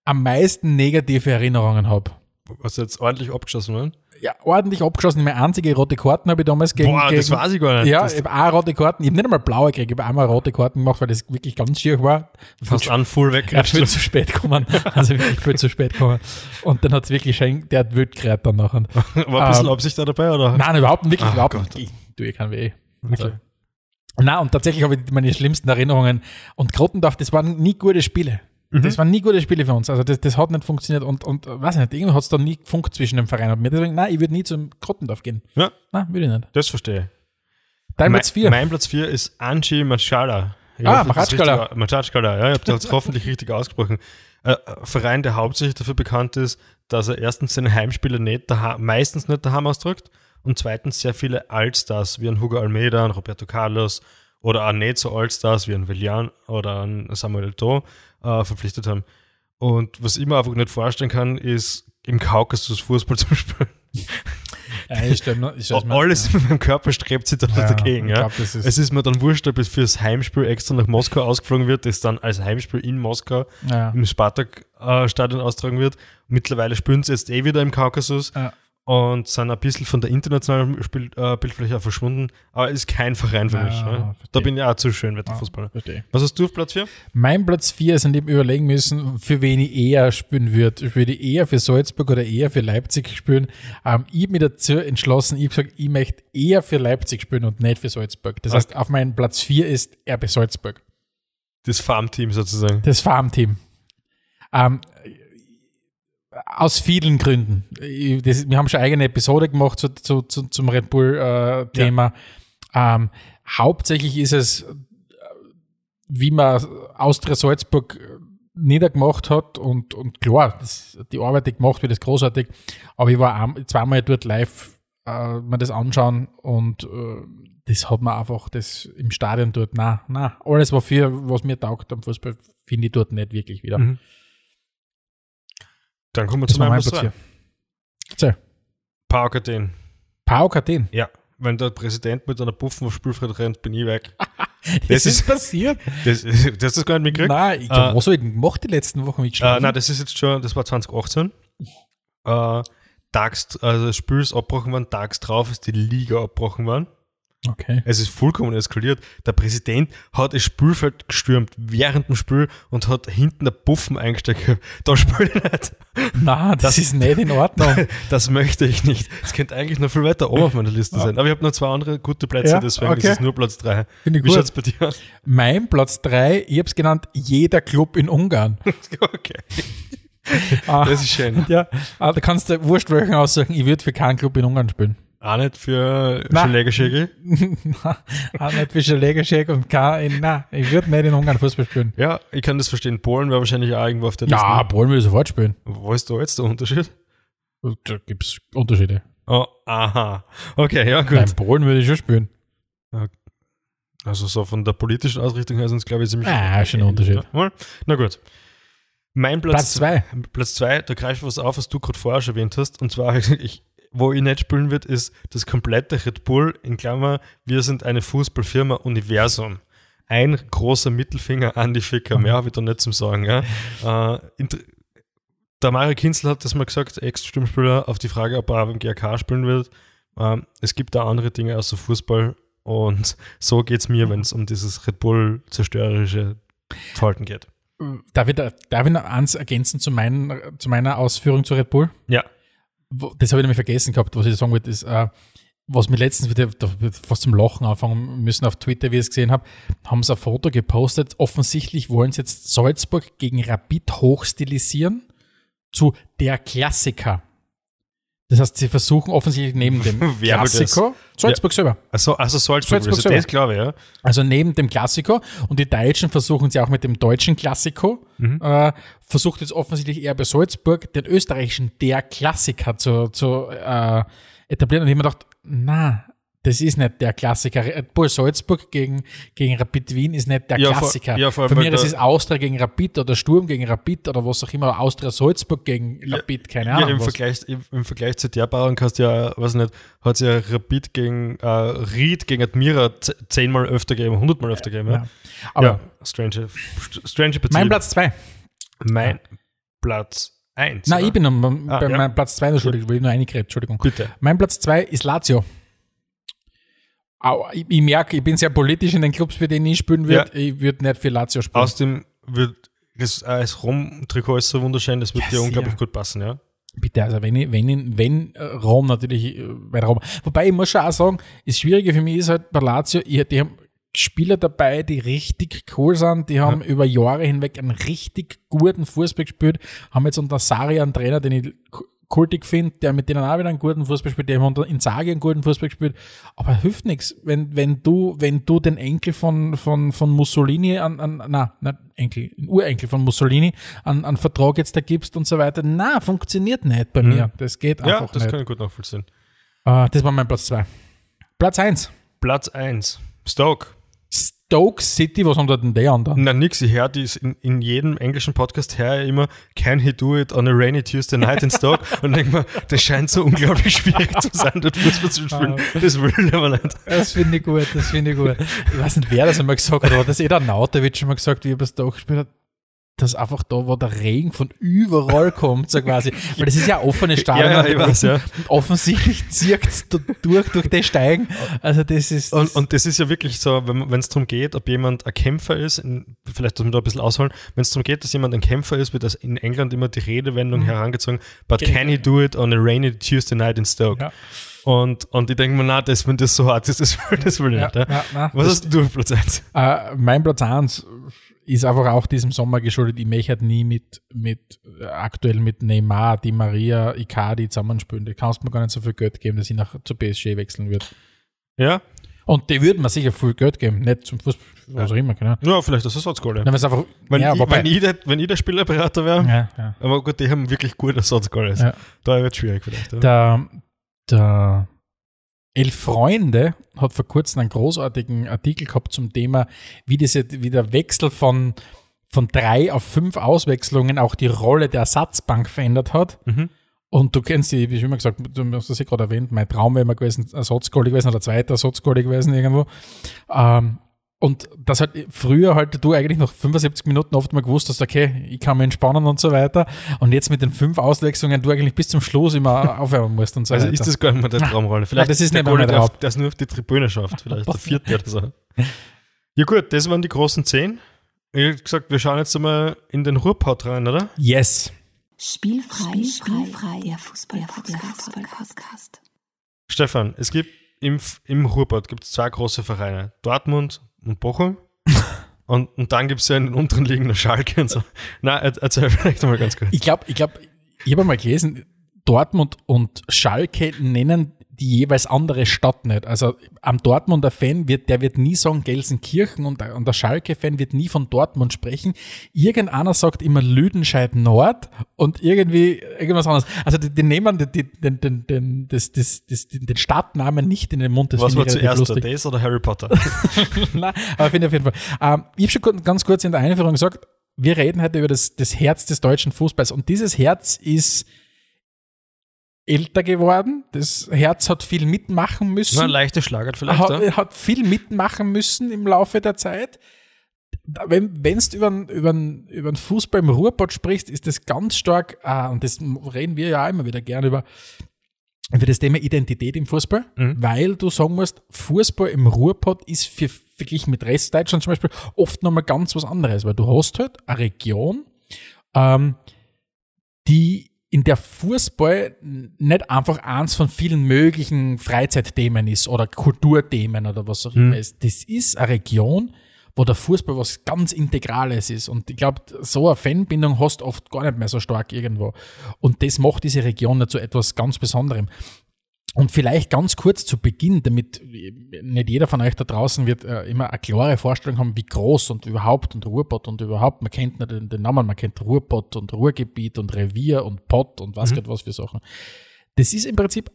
am meisten negative Erinnerungen habe. Was jetzt ordentlich abgeschossen worden? Ja, ordentlich abgeschossen. Meine einzige rote Karten habe ich damals gegen. Boah, gegen, das weiß ich gar nicht. Ja, das ich habe auch rote Karten. Ich habe nicht einmal blaue gekriegt, ich habe einmal rote Karten gemacht, weil das wirklich ganz schier war. fast an Full weg. Er ist viel zu spät gekommen. Also wirklich viel zu spät gekommen. Und dann hat es wirklich schon, der hat wild geredet dann nachher. War ein bisschen Ähm, Absicht da dabei, oder? Nein, überhaupt nicht, wirklich Ah, überhaupt Gott. nicht. Ich tue ich kein weh. Okay. Also, na und tatsächlich habe ich meine schlimmsten Erinnerungen. Und Grottendorf, das waren nie gute Spiele. Mhm. Das waren nie gute Spiele für uns. Also das, das hat nicht funktioniert und, und äh, weiß nicht, irgendwie hat es da nie gefunkt zwischen dem Verein und mir. Deswegen, nein, ich würde nie zum Grottendorf gehen. Ja, Nein, würde ich nicht. das verstehe ich. Dein Mein- Platz 4. Mein Platz 4 ist Angie Machala. Ich Ah, Machatschkala. Machatschkala, ja, ich habe das hoffentlich richtig ausgesprochen. Äh, ein Verein, der hauptsächlich dafür bekannt ist, dass er erstens seine Heimspiele nicht daheim, meistens nicht daheim ausdrückt und zweitens sehr viele Allstars wie ein Hugo Almeida, ein Roberto Carlos oder auch nicht so Allstars wie ein Villan oder ein Samuel Eto'o äh, verpflichtet haben. Und was ich mir einfach nicht vorstellen kann, ist im Kaukasus Fußball zu spielen. Ja, ich stell mir, ich stell's mir- Alles in meinem Körper strebt sich da Ja, dagegen. Ja. glaub, ist- es ist mir dann wurscht, ob es fürs Heimspiel extra nach Moskau ausgeflogen wird, das dann als Heimspiel in Moskau Ja. im Spartak-Stadion austragen wird. Mittlerweile spielen sie jetzt eh wieder im Kaukasus Ja. Und sind ein bisschen von der internationalen Spiel, äh, Bildfläche auch verschwunden, aber ist kein Verein für Ja, mich. Ja. Da bin ich auch zu schön, Wetterfußballer. Verstehe. Was hast du auf Platz 4? Mein Platz 4 ist, an dem überlegen müssen, für wen ich eher spielen würde. Ich würde eher für Salzburg oder eher für Leipzig spielen. Ähm, ich habe mich dazu entschlossen, ich gesagt, ich möchte eher für Leipzig spielen und nicht für Salzburg. Das heißt, auf meinem Platz 4 ist RB Salzburg. Das Farmteam sozusagen. Das Farmteam. Ähm, aus vielen Gründen. Ich- Das, wir haben schon eigene Episode gemacht zu, zu, zu, zum Red Bull-Thema. ähm, hauptsächlich ist es, äh, wie man Austria Salzburg niedergemacht hat und, und klar, das, die Arbeit, die gemacht wird, ist großartig. Aber ich war ein, zweimal dort live äh, mir das anschauen und äh, das hat man einfach das im Stadion dort, na, na, alles wofür, was mir taugt am Fußball, finde ich dort nicht wirklich wieder. Mhm. Dann kommen wir zu meinem mein Platz Platz 2. hier. So, Pauk Athen. Pauk Athen. Ja, wenn der Präsident mit einer Puffen auf Spielfeld rennt, bin ich weg. Das, Das ist ist- passiert. Das, das hast du das gar nicht mitgekriegt? Nein, ich, Äh, was habe ich denn gemacht die letzten Wochen? Ich Äh, nein, das ist jetzt schon, das war 2018. Äh, tags, also das Spiel ist abgebrochen worden, tags drauf ist die Liga abgebrochen worden. Okay. Es ist vollkommen eskaliert. Der Präsident hat das Spielfeld gestürmt während dem Spiel und hat hinten der Puffen eingesteckt. Da spiele ich nicht. Na, das, ist nicht in Ordnung. Das möchte ich nicht. Es könnte eigentlich noch viel weiter oben auf meiner Liste sein. Aber ich habe noch zwei andere gute Plätze, Ja, deswegen okay. ist es nur Platz drei. Finde ich Wie gut. schaut's bei dir aus? mein Platz 3, ich habe es genannt, jeder Club in Ungarn. Okay. Ah, Das ist schön. ja, ah, da kannst du wurscht welchen aussagen, ich würde für keinen Club in Ungarn spielen. Auch nicht für Nein. Schlägerschägel. Auch nicht für Schlägerschäg und kein, in, nein, ich würde nicht in Ungarn Fußball spielen. Ja, ich kann das verstehen. Polen wäre wahrscheinlich auch irgendwo auf der Ja, Liste. Polen will ich sofort spielen. Wo ist da jetzt der Unterschied? Da gibt es Unterschiede. Oh, aha. Okay, ja, gut. Nein, Polen würde ich schon spielen. Also so von der politischen Ausrichtung her sind es, glaube ich, ziemlich Ah, schon ein Unterschied. Ja, Na gut. Mein Platz, Platz zwei. Platz zwei, da greife ich was auf, was du gerade vorher schon erwähnt hast. Und zwar, ich, wo ich nicht spielen wird, ist das komplette Red Bull, in Klammer, wir sind eine Fußballfirma Universum. Ein großer Mittelfinger an die Ficker, mehr habe ich da nicht zum Sagen. Ja. Äh, der Mario Kinzel hat das mal gesagt, Ex-Stimmspieler, auf die Frage, ob er beim GRK spielen wird. Ähm, es gibt da andere Dinge außer Fußball und so geht es mir, wenn es um dieses Red Bull zerstörerische Verhalten geht. Darf ich, da, darf ich noch eins ergänzen zu, meinen, zu meiner Ausführung zu Red Bull? Ja, Das habe ich nämlich vergessen gehabt, was ich sagen wollte, ist, äh, was mir letztens wieder fast zum Lachen anfangen müssen auf Twitter, wie ich es gesehen habe, haben sie ein Foto gepostet. Offensichtlich wollen sie jetzt Salzburg gegen Rapid hochstilisieren zu der Klassiker. Das heißt, sie versuchen offensichtlich neben dem Wer? Klassiker, Salzburg selber, also, also Salzburg, Salzburg also das glaube ich, ja. also neben dem Klassiko und die Deutschen versuchen sie auch mit dem deutschen Klassiko, äh, versucht jetzt offensichtlich eher bei Salzburg den österreichischen der Klassiker zu, zu äh, etablieren. Und ich habe mir gedacht, na, das ist nicht der Klassiker. Red Bull Salzburg gegen, gegen Rapid Wien ist nicht der Ja, vor- Klassiker. ja, vor weil mich das da- ist Austria gegen Rapid oder Sturm gegen Rapid oder was auch immer, Austria Salzburg gegen Rapid, keine Ja, Ahnung. im, was. Vergleich, im, im Vergleich zu der Bauern kannst du ja, weiß nicht, hat es ja Rapid gegen äh, Ried gegen Admira zehnmal öfter gegeben, hundertmal öfter gegeben. Ja, Ja. Aber ja strange, strange Beziehung. mein Platz zwei. Mein Platz eins. Nein, oder? ich bin am- Ah, bei ja. meinem Platz zwei, Entschuldigung, will ich nur eingeredet, Entschuldigung. Bitte. Mein Platz zwei ist Lazio. Ich, ich merke, ich bin sehr politisch in den Clubs, für den ich spielen würde. Ich würde nicht für Lazio spielen. Außerdem wird das, äh, das Rom-Trikot ist so wunderschön, das wird Ja, dir unglaublich gut passen, ja. Bitte, also wenn, ich, wenn, wenn äh, Rom natürlich äh, bei Rom. Wobei ich muss schon auch sagen, das Schwierige für mich ist halt bei Lazio, die haben Spieler dabei, die richtig cool sind, die haben über Jahre hinweg einen richtig guten Fußball gespielt, haben jetzt unter Sari einen Trainer, den ich kultig finde, der mit denen auch wieder einen guten Fußball spielt, die haben unter Inzaghi einen guten Fußball gespielt, aber hilft nichts, wenn, wenn du, wenn du den Enkel von, von, von Mussolini an, an na, nicht Enkel, Urenkel von Mussolini an, an Vertrag jetzt da gibst und so weiter, na, funktioniert nicht bei mir, das geht Ja, einfach das nicht. kann ich gut nachvollziehen. Äh, das war mein Platz zwei. Platz eins Platz eins Stoke. Stoke City, was haben da denn die anderen? Na nix, ich höre dies in, in jedem englischen Podcast her immer, can he do it on a rainy Tuesday night in Stoke? Und denk mir, das scheint so unglaublich schwierig zu sein, dort Fußball zu spielen. Das will ich aber nicht. Das finde ich gut, das finde ich gut. Ich weiß nicht, wer das einmal gesagt hat, aber das eh der Nautovic schon mal gesagt, wie er bei Stoke gespielt hat, dass einfach da, wo der Regen von überall kommt, so quasi. Weil das ist ja ein offenes Stadion. Ja, ja, weiß, ja. Und offensichtlich zirkt es da durch, durch die Steigen. Also das ist... Und, und das ist ja wirklich so, wenn es darum geht, ob jemand ein Kämpfer ist, in, vielleicht muss man da ein bisschen ausholen, wenn es darum geht, dass jemand ein Kämpfer ist, wird das in England immer die Redewendung herangezogen, but Genau. can he do it on a rainy Tuesday night in Stoke? Ja. Und, und ich denke mir, na, das, wenn das so hart ist, das will, das will ich Ja, nicht. Ja. ja, Was das- hast du auf Platz 1? Äh, mein Platz 1 ist einfach auch diesem Sommer geschuldet. Ich möchte halt nie mit, mit äh, aktuell mit Neymar, Di Maria, Icardi zusammenspielen. Da kannst du mir gar nicht so viel Geld geben, dass ich nach zu PSG wechseln würde. Ja? Und die würden mir sicher viel Geld geben, nicht zum Fußball, was auch immer, genau. Ja, vielleicht das Ersatzgoal. Ja. Einfach, Wenn, ja, ich, wobei, wenn, ich der, wenn ich der Spielerberater wäre, ja, ja. aber gut, die haben wirklich gute Ersatzgoals. Ja. Da wird es schwierig vielleicht. Ja. Der, der Elf Freunde hat vor kurzem einen großartigen Artikel gehabt zum Thema, wie, diese, wie der Wechsel von, von drei auf fünf Auswechslungen auch die Rolle der Ersatzbank verändert hat. Mhm. Und du kennst die, wie schon immer gesagt, du hast das ja gerade erwähnt, mein Traum wäre immer gewesen, Ersatzgoalie gewesen oder zweiter Ersatzgoalie gewesen irgendwo. Ähm, und das halt früher halt du eigentlich noch 75 Minuten oft mal gewusst hast, okay, ich kann mich entspannen und so weiter. Und jetzt mit den fünf Auswechslungen du eigentlich bis zum Schluss immer aufwärmen musst und so Also weiter. ist das gar nicht mehr der Traumrolle. Vielleicht das ist der nicht mehr Goalie, der, Traum. der es nur auf die Tribüne schafft. Vielleicht der vierte oder so. Ja gut, das waren die großen zehn. Ich hätte gesagt, wir schauen jetzt einmal in den Ruhrpott rein, oder? yes. Spielfrei, Spielfrei, der Fußball, der Fußball-Podcast. Stefan, es gibt im, im Ruhrpott gibt es zwei große Vereine. Dortmund und Bochum. und, und dann gibt es ja in den unteren noch Schalke und so. Na, erzähl vielleicht mal ganz kurz. Ich glaube, ich, glaub, ich habe mal gelesen, Dortmund und Schalke nennen die jeweils andere Stadt nicht. Also am Dortmunder Fan wird, der wird nie sagen Gelsenkirchen und, der- und der Schalke-Fan wird nie von Dortmund sprechen. Irgendeiner sagt immer Lüdenscheid Nord und irgendwie irgendwas anderes. Also die, die nehmen die, die, den, den, den, das, das, das, den Stadtnamen nicht in den Mund. Das Was war zuerst, lustig. der Das oder Harry Potter? Nein, aber finde ich auf jeden Fall. Ähm, ich habe schon ganz kurz in der Einführung gesagt, wir reden heute über das, das Herz des deutschen Fußballs. Und dieses Herz ist älter geworden. Das Herz hat viel mitmachen müssen. Na, leichte Schlagert vielleicht, hat, ja? hat viel mitmachen müssen im Laufe der Zeit. Wenn du über, über, über den Fußball im Ruhrpott sprichst, ist das ganz stark, äh, und das reden wir ja immer wieder gerne über, über das Thema Identität im Fußball, Mhm. weil du sagen musst, Fußball im Ruhrpott ist für, verglichen mit Restdeutschland zum Beispiel oft nochmal ganz was anderes, weil du hast halt eine Region, ähm, die in der Fußball nicht einfach eins von vielen möglichen Freizeitthemen ist oder Kulturthemen oder was auch immer ist. Das ist eine Region, wo der Fußball was ganz Integrales ist. Und ich glaube, so eine Fanbindung hast du oft gar nicht mehr so stark irgendwo. Und das macht diese Region nicht zu etwas ganz Besonderem. Und vielleicht ganz kurz zu Beginn, damit nicht jeder von euch da draußen wird äh, immer eine klare Vorstellung haben, wie groß und überhaupt und Ruhrpott und überhaupt, man kennt nicht den, den Namen, man kennt Ruhrpott und Ruhrgebiet und Revier und Pott und was Gott was für Sachen. Das ist im Prinzip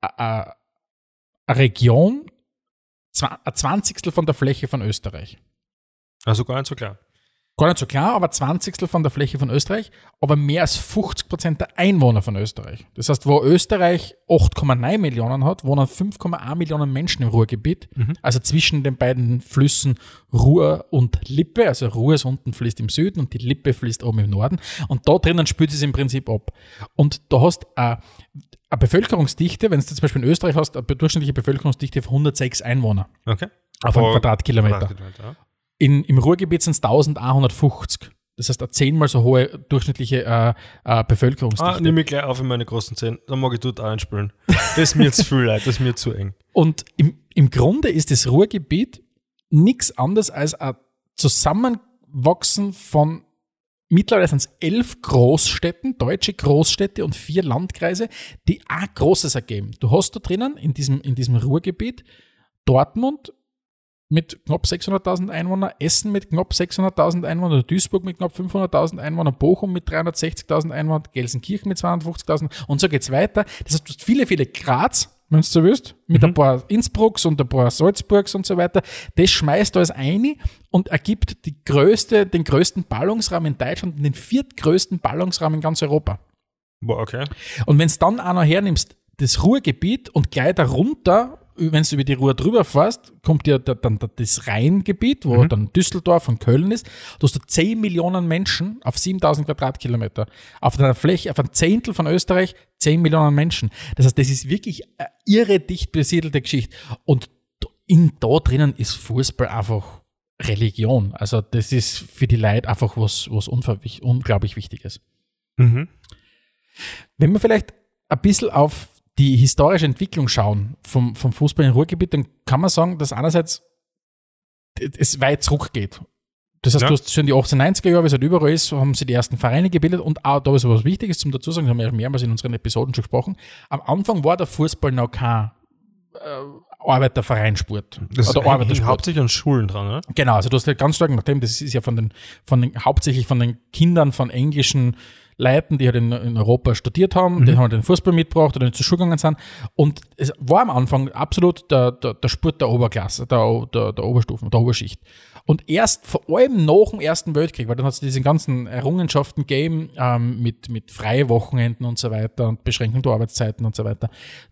eine, Region, ein Zwanzigstel von der Fläche von Österreich. Also gar nicht so klar. Gar nicht so klar, aber Zwanzigstel von der Fläche von Österreich, aber mehr als 50 Prozent der Einwohner von Österreich. Das heißt, wo Österreich 8,9 Millionen hat, wohnen 5,1 Millionen Menschen im Ruhrgebiet, also zwischen den beiden Flüssen Ruhr und Lippe. Also Ruhr ist unten fließt im Süden und die Lippe fließt oben im Norden. Und da drinnen spült es im Prinzip ab. Und da hast eine, eine Bevölkerungsdichte, wenn du zum Beispiel in Österreich hast, eine durchschnittliche Bevölkerungsdichte von 106 Einwohner Okay. auf einen Quadratkilometer. Quadratkilometer, ja. In, Im Ruhrgebiet sind es 1150. Das heißt, eine zehnmal so hohe durchschnittliche äh, äh, Ah, Bevölkerungsdichte. nehme ich gleich auf in meine großen Zähne. Dann mag ich dort auch einspielen. Das ist mir zu viel leid, das ist mir zu eng. Und im, im Grunde ist das Ruhrgebiet nichts anderes als ein Zusammenwachsen von mittlerweile sind es elf Großstädten, deutsche Großstädte und vier Landkreise, die auch Großes ergeben. Du hast da drinnen in diesem, in diesem Ruhrgebiet Dortmund mit knapp 600.000 Einwohnern, Essen mit knapp 600.000 Einwohnern, Duisburg mit knapp 500.000 Einwohnern, Bochum mit 360.000 Einwohnern, Gelsenkirchen mit 250.000 und so geht's weiter. Das heißt, du hast viele, viele Graz, wenn du so willst, mit ein paar Innsbrucks und ein paar Salzburgs und so weiter. Das schmeißt alles ein und ergibt die größte, den größten Ballungsraum in Deutschland und den viertgrößten Ballungsraum in ganz Europa. Boah, okay. Und wenn du dann auch noch hernimmst, das Ruhrgebiet und gleich darunter, wenn du über die Ruhr drüber fährst, kommt ja da- dann das Rheingebiet, wo dann Düsseldorf und Köln ist. Du hast da 10 Millionen Menschen auf 7000 Quadratkilometer. Auf einer Fläche, auf ein Zehntel von Österreich 10 Millionen Menschen. Das heißt, das ist wirklich eine irre dicht besiedelte Geschichte. Und in da drinnen ist Fußball einfach Religion. Also das ist für die Leute einfach was, was unglaublich Wichtiges. Mhm. Wenn wir vielleicht ein bisschen auf die historische Entwicklung schauen vom, vom Fußball im Ruhrgebiet, dann kann man sagen, dass einerseits es weit zurückgeht. Das heißt, Ja. du hast schon die 1890er Jahre, wie es halt überall ist, haben sie die ersten Vereine gebildet und auch da ist was Wichtiges zum dazu sagen, das haben wir ja mehrmals in unseren Episoden schon gesprochen. Am Anfang war der Fußball noch kein äh, Arbeitervereinsport Das oder Arbeitersport. hauptsächlich an Schulen dran, oder? Genau, also du hast ja ganz stark nachdem, das ist ja von den, von den, hauptsächlich von den Kindern von englischen Leuten, die halt in, in Europa studiert haben, die haben halt den Fußball mitgebracht oder nicht zur Schule gegangen sind. Und es war am Anfang absolut der, der, der Sport der Oberklasse, der, der, der Oberstufen, der Oberschicht. Und erst vor allem nach dem Ersten Weltkrieg, weil dann hat es diese ganzen Errungenschaften gegeben ähm, mit, mit Freiwochenenden und so weiter und Beschränkung der Arbeitszeiten und so weiter.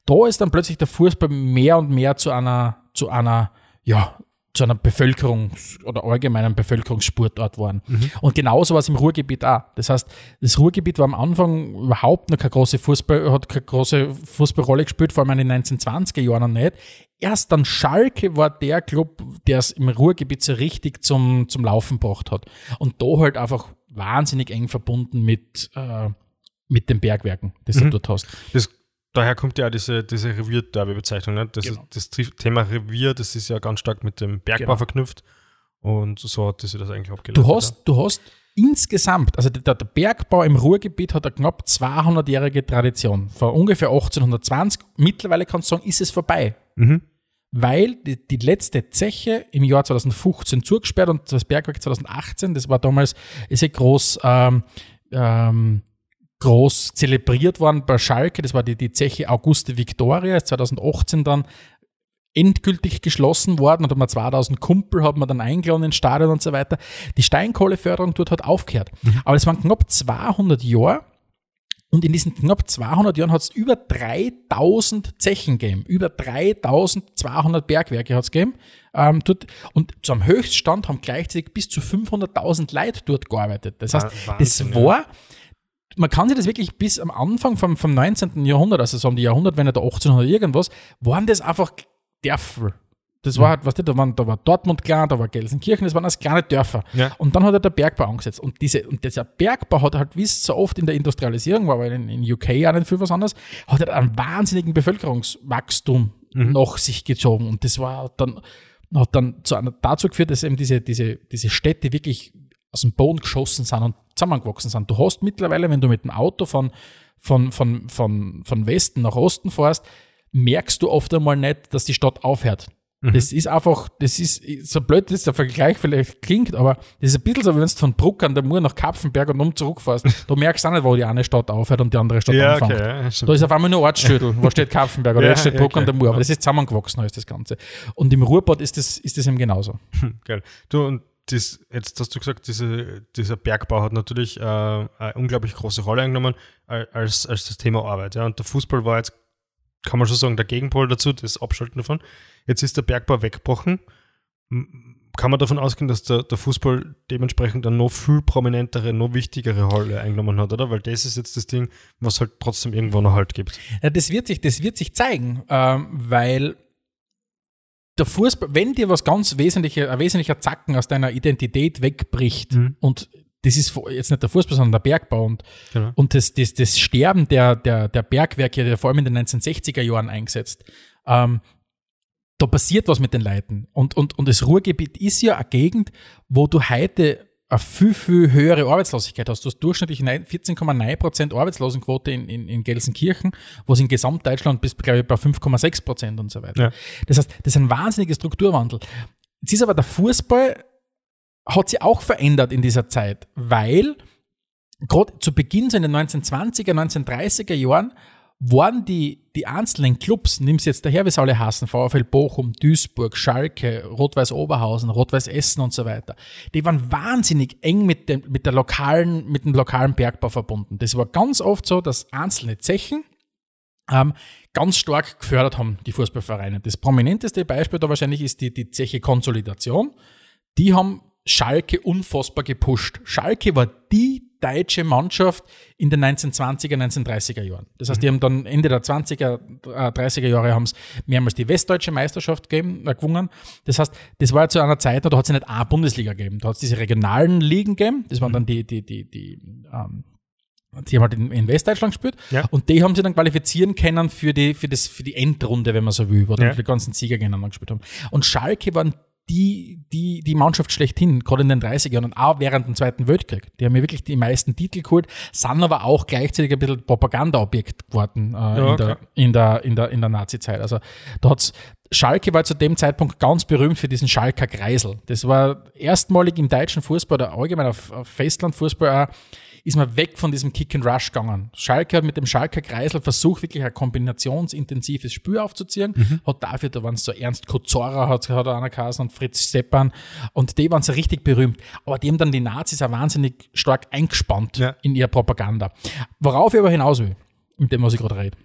Da ist dann plötzlich der Fußball mehr und mehr zu einer, zu einer, ja, zu einer Bevölkerungs- oder allgemeinen Bevölkerungssportort waren. Und genauso war es im Ruhrgebiet auch. Das heißt, das Ruhrgebiet war am Anfang überhaupt noch keine große Fußball, hat keine große Fußballrolle gespielt, vor allem in den 1920er Jahren noch nicht. Erst dann Schalke war der Club, der es im Ruhrgebiet so richtig zum, zum Laufen gebracht hat. Und da halt einfach wahnsinnig eng verbunden mit, äh, mit den Bergwerken, das du dort hast. Das, daher kommt ja auch diese, diese Revier-Derby-Bezeichnung. Ne? Das, Genau. das Thema Revier, das ist ja ganz stark mit dem Bergbau Genau. verknüpft. Und so hat sich das eigentlich abgeleitet. Du hast, du hast insgesamt, also der, der Bergbau im Ruhrgebiet hat eine knapp 200-jährige Tradition. Vor ungefähr 1820, mittlerweile kannst du sagen, ist es vorbei. Mhm. Weil die, die letzte Zeche im Jahr 2015 zugesperrt und das Bergwerk 2018, das war damals, ist ja groß, ähm, ähm, groß zelebriert worden bei Schalke, das war die, die Zeche Auguste Victoria, ist 2018 dann endgültig geschlossen worden und haben wir 2000 Kumpel haben wir dann eingeladen ins Stadion und so weiter. Die Steinkohleförderung dort hat aufgehört. Aber es waren knapp 200 Jahre und in diesen knapp 200 Jahren hat es über 3000 Zechen gegeben. Über 3200 Bergwerke hat es gegeben. Ähm, dort, und zum Höchststand haben gleichzeitig bis zu 500.000 Leute dort gearbeitet. Das heißt, Wah- Wahnsinn, das ja. Man kann sich das wirklich bis am Anfang vom, vom 19. Jahrhundert, also so um die Jahrhundertwende der 1800 irgendwas, waren das einfach Dörfer. Das war halt, weißt du, da, waren, da war Dortmund klein, da war Gelsenkirchen, das waren alles kleine Dörfer. Ja. Und dann hat er der Bergbau angesetzt. Und, diese, und dieser Bergbau hat halt, wie es so oft in der Industrialisierung war, weil in, in UK auch nicht viel was anderes, hat er einen wahnsinnigen Bevölkerungswachstum nach sich gezogen. Und das war dann, hat dann zu einer, dazu geführt, dass eben diese, diese, diese Städte wirklich aus dem Boden geschossen sind und zusammengewachsen sind. Du hast mittlerweile, wenn du mit dem Auto von, von, von, von, von Westen nach Osten fährst, merkst du oft einmal nicht, dass die Stadt aufhört. Das ist einfach, das ist, so blöd das der Vergleich vielleicht klingt, aber das ist ein bisschen so, wie wenn du von Bruck an der Mur nach Kapfenberg und um zurückfährst. Du merkst auch nicht, wo die eine Stadt aufhört und die andere Stadt Ja, anfängt. okay. Ja, Da ist auf einmal nur Ortsschüttel, wo steht Kapfenberg oder Ja, jetzt steht Bruck an okay. der Mur, aber das ist zusammengewachsen, ist das Ganze. Und im Ruhrbad ist das, ist das eben genauso. Geil. Du, und das, jetzt hast du gesagt, diese, dieser Bergbau hat natürlich äh, eine unglaublich große Rolle eingenommen äh, als, als das Thema Arbeit. Ja. Und der Fußball war jetzt, kann man schon sagen, der Gegenpol dazu, das Abschalten davon. Jetzt ist der Bergbau weggebrochen. Kann man davon ausgehen, dass der, der Fußball dementsprechend eine noch viel prominentere, noch wichtigere Rolle eingenommen hat, oder? Weil das ist jetzt das Ding, was halt trotzdem irgendwo noch Halt gibt. Ja, das wird sich, das wird sich zeigen, ähm, weil der Fußball, wenn dir was ganz wesentlicher, ein wesentlicher Zacken aus deiner Identität wegbricht Mhm. und das ist jetzt nicht der Fußball, sondern der Bergbau und, Genau. und das, das, das Sterben der, der, der Bergwerke, der vor allem in den 1960er Jahren eingesetzt, ähm, da passiert was mit den Leuten. Und, und, und das Ruhrgebiet ist ja eine Gegend, wo du heute eine viel, viel höhere Arbeitslosigkeit hast. Du hast durchschnittlich neun- 14,9% Arbeitslosenquote in, in, in Gelsenkirchen, wo es in Gesamtdeutschland bis, glaube ich, bei 5,6% und so weiter. Ja. Das heißt, das ist ein wahnsinniger Strukturwandel. Jetzt ist aber der Fußball, hat sich auch verändert in dieser Zeit, weil gerade zu Beginn, so in den 1920er, 1930er Jahren, waren die, die einzelnen Clubs, nimm's jetzt daher, wie sie alle heißen, VfL Bochum, Duisburg, Schalke, Rot-Weiß Oberhausen, Rot-Weiß Essen und so weiter, die waren wahnsinnig eng mit dem, mit der lokalen, mit dem lokalen Bergbau verbunden. Das war ganz oft so, dass einzelne Zechen ähm, ganz stark gefördert haben, die Fußballvereine. Das prominenteste Beispiel da wahrscheinlich ist die, die Zeche Konsolidation. Die haben Schalke unfassbar gepusht. Schalke war die deutsche Mannschaft in den 1920er, 1930er Jahren. Das heißt, die haben dann Ende der 20er, äh, 30er Jahre haben es mehrmals die westdeutsche Meisterschaft gegeben, äh, gewonnen. Das heißt, das war ja zu einer Zeit, da hat es ja nicht eine Bundesliga gegeben. Da hat es diese regionalen Ligen gegeben. Das waren dann die, die, die, die, ähm, die haben halt in, in Westdeutschland gespielt Ja. und die haben sie dann qualifizieren können für die, für das, für die Endrunde, wenn man so will, wo dann Ja. die ganzen Sieger gegeneinander gespielt haben. Und Schalke waren die, die, die Mannschaft schlechthin, gerade in den 30er Jahren und auch während dem Zweiten Weltkrieg. Die haben ja wirklich die meisten Titel geholt, sind aber auch gleichzeitig ein bisschen Propagandaobjekt geworden äh, Ja, in, der, okay. in der, in der, in der Nazi-Zeit. Also da hat's Schalke war zu dem Zeitpunkt ganz berühmt für diesen Schalker Kreisel. Das war erstmalig im deutschen Fußball oder allgemein auf, auf Festlandfußball auch, ist man weg von diesem Kick and Rush gegangen. Schalke hat mit dem Schalker Kreisel versucht, wirklich ein kombinationsintensives Spiel aufzuziehen. Hat dafür, da waren es so Ernst Kozora, hat, hat einer geheißen, und Fritz Steppan. Und die waren so richtig berühmt. Aber die haben dann die Nazis auch wahnsinnig stark eingespannt Ja. in ihre Propaganda. Worauf ich aber hinaus will, mit dem, was ich gerade rede.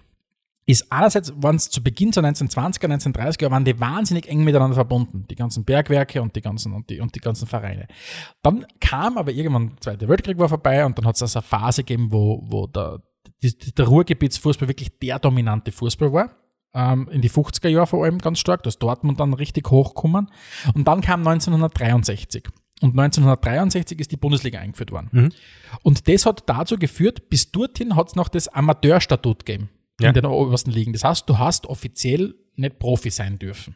Ist einerseits waren es zu Beginn der 1920er, 1930er Jahre, waren die wahnsinnig eng miteinander verbunden, die ganzen Bergwerke und die ganzen, und die, und die ganzen Vereine. Dann kam aber irgendwann der Zweite Weltkrieg war vorbei und dann hat es also eine Phase gegeben, wo, wo der, die, der Ruhrgebietsfußball wirklich der dominante Fußball war. Ähm, in die 50er Jahre vor allem ganz stark, dass Dortmund dann richtig hochkommen. Und dann kam 1963. Und 1963 ist die Bundesliga eingeführt worden. Mhm. Und das hat dazu geführt, bis dorthin hat es noch das Amateurstatut gegeben Ja. in den obersten Ligen. Das heißt, du hast offiziell nicht Profi sein dürfen.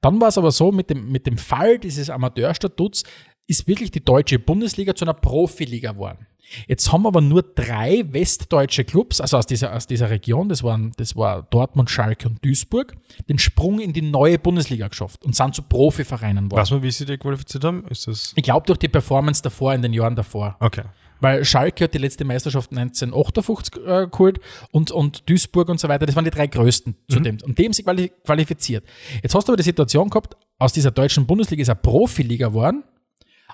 Dann war es aber so, mit dem, mit dem Fall dieses Amateurstatuts ist wirklich die deutsche Bundesliga zu einer Profiliga geworden. Jetzt haben aber nur drei westdeutsche Clubs, also aus dieser, aus dieser Region, das waren, das war Dortmund, Schalke und Duisburg, den Sprung in die neue Bundesliga geschafft und sind zu Profivereinen geworden. Weiß man, wie sie die qualifiziert haben? Ist das. Ich glaube durch die Performance davor, in den Jahren davor. Okay. Weil Schalke hat die letzte Meisterschaft 1958 äh, geholt und, und Duisburg und so weiter, das waren die drei größten zu dem. Und dem sie quali qualifiziert. Jetzt hast du aber die Situation gehabt, aus dieser deutschen Bundesliga ist eine Profiliga geworden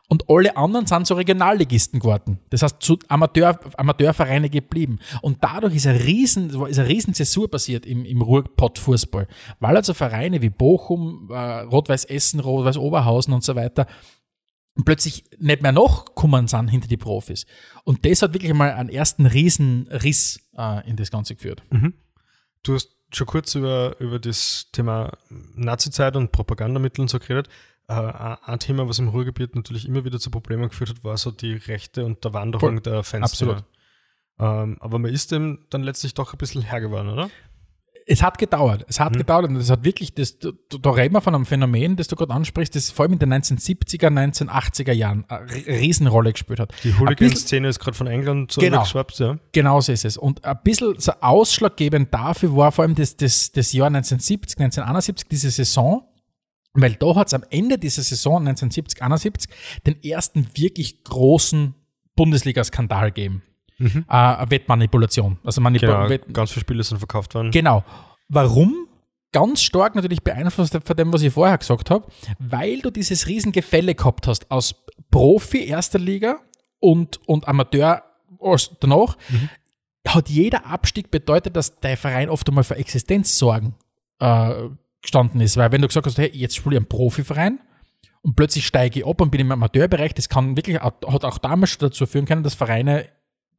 und alle anderen sind so Regionalligisten geworden. Das heißt, zu Amateur, Amateurvereine geblieben. Und dadurch ist eine riesen, ist eine riesen Zäsur passiert im, im Ruhrpott-Fußball. Weil also Vereine wie Bochum, äh, Rot-Weiß Essen, Rot-Weiß Oberhausen und so weiter plötzlich nicht mehr nachkommen sind hinter die Profis. Und das hat wirklich mal einen ersten riesen Riss äh, in das Ganze geführt. Du hast schon kurz über, über das Thema Nazizeit und Propagandamittel und so geredet. Äh, ein Thema, was im Ruhrgebiet natürlich immer wieder zu Problemen geführt hat, war so die Rechte und der Wanderung Voll. der Fans. Absolut. Ähm, aber man ist dem dann letztlich doch ein bisschen Herr geworden, oder? Es hat gedauert. Es hat gedauert und es hat wirklich, das, da, da reden wir von einem Phänomen, das du gerade ansprichst, das vor allem in den 1970er, 1980er Jahren eine Riesenrolle gespielt hat. Die Hooligan-Szene ist gerade von England so Genau. geschwappt, ja. Genau so ist es. Und ein bisschen so ausschlaggebend dafür war vor allem das, das, das Jahr 1970, 1971, diese Saison, weil da hat es am Ende dieser Saison 1970, 71 den ersten wirklich großen Bundesliga-Skandal gegeben. Äh, eine Wettmanipulation. Also Manipu Genau, Wett ganz viele Spiele sind verkauft worden. Genau. Warum? Ganz stark natürlich beeinflusst von dem, was ich vorher gesagt habe, weil du dieses Riesengefälle gehabt hast aus Profi erster Liga und, und Amateur danach. Hat jeder Abstieg bedeutet, dass der Verein oft einmal für Existenzsorgen äh, gestanden ist. Weil wenn du gesagt hast, hey, jetzt spiele ich einen Profiverein und plötzlich steige ich ab und bin im Amateurbereich, das kann wirklich, hat auch damals schon dazu führen können, dass Vereine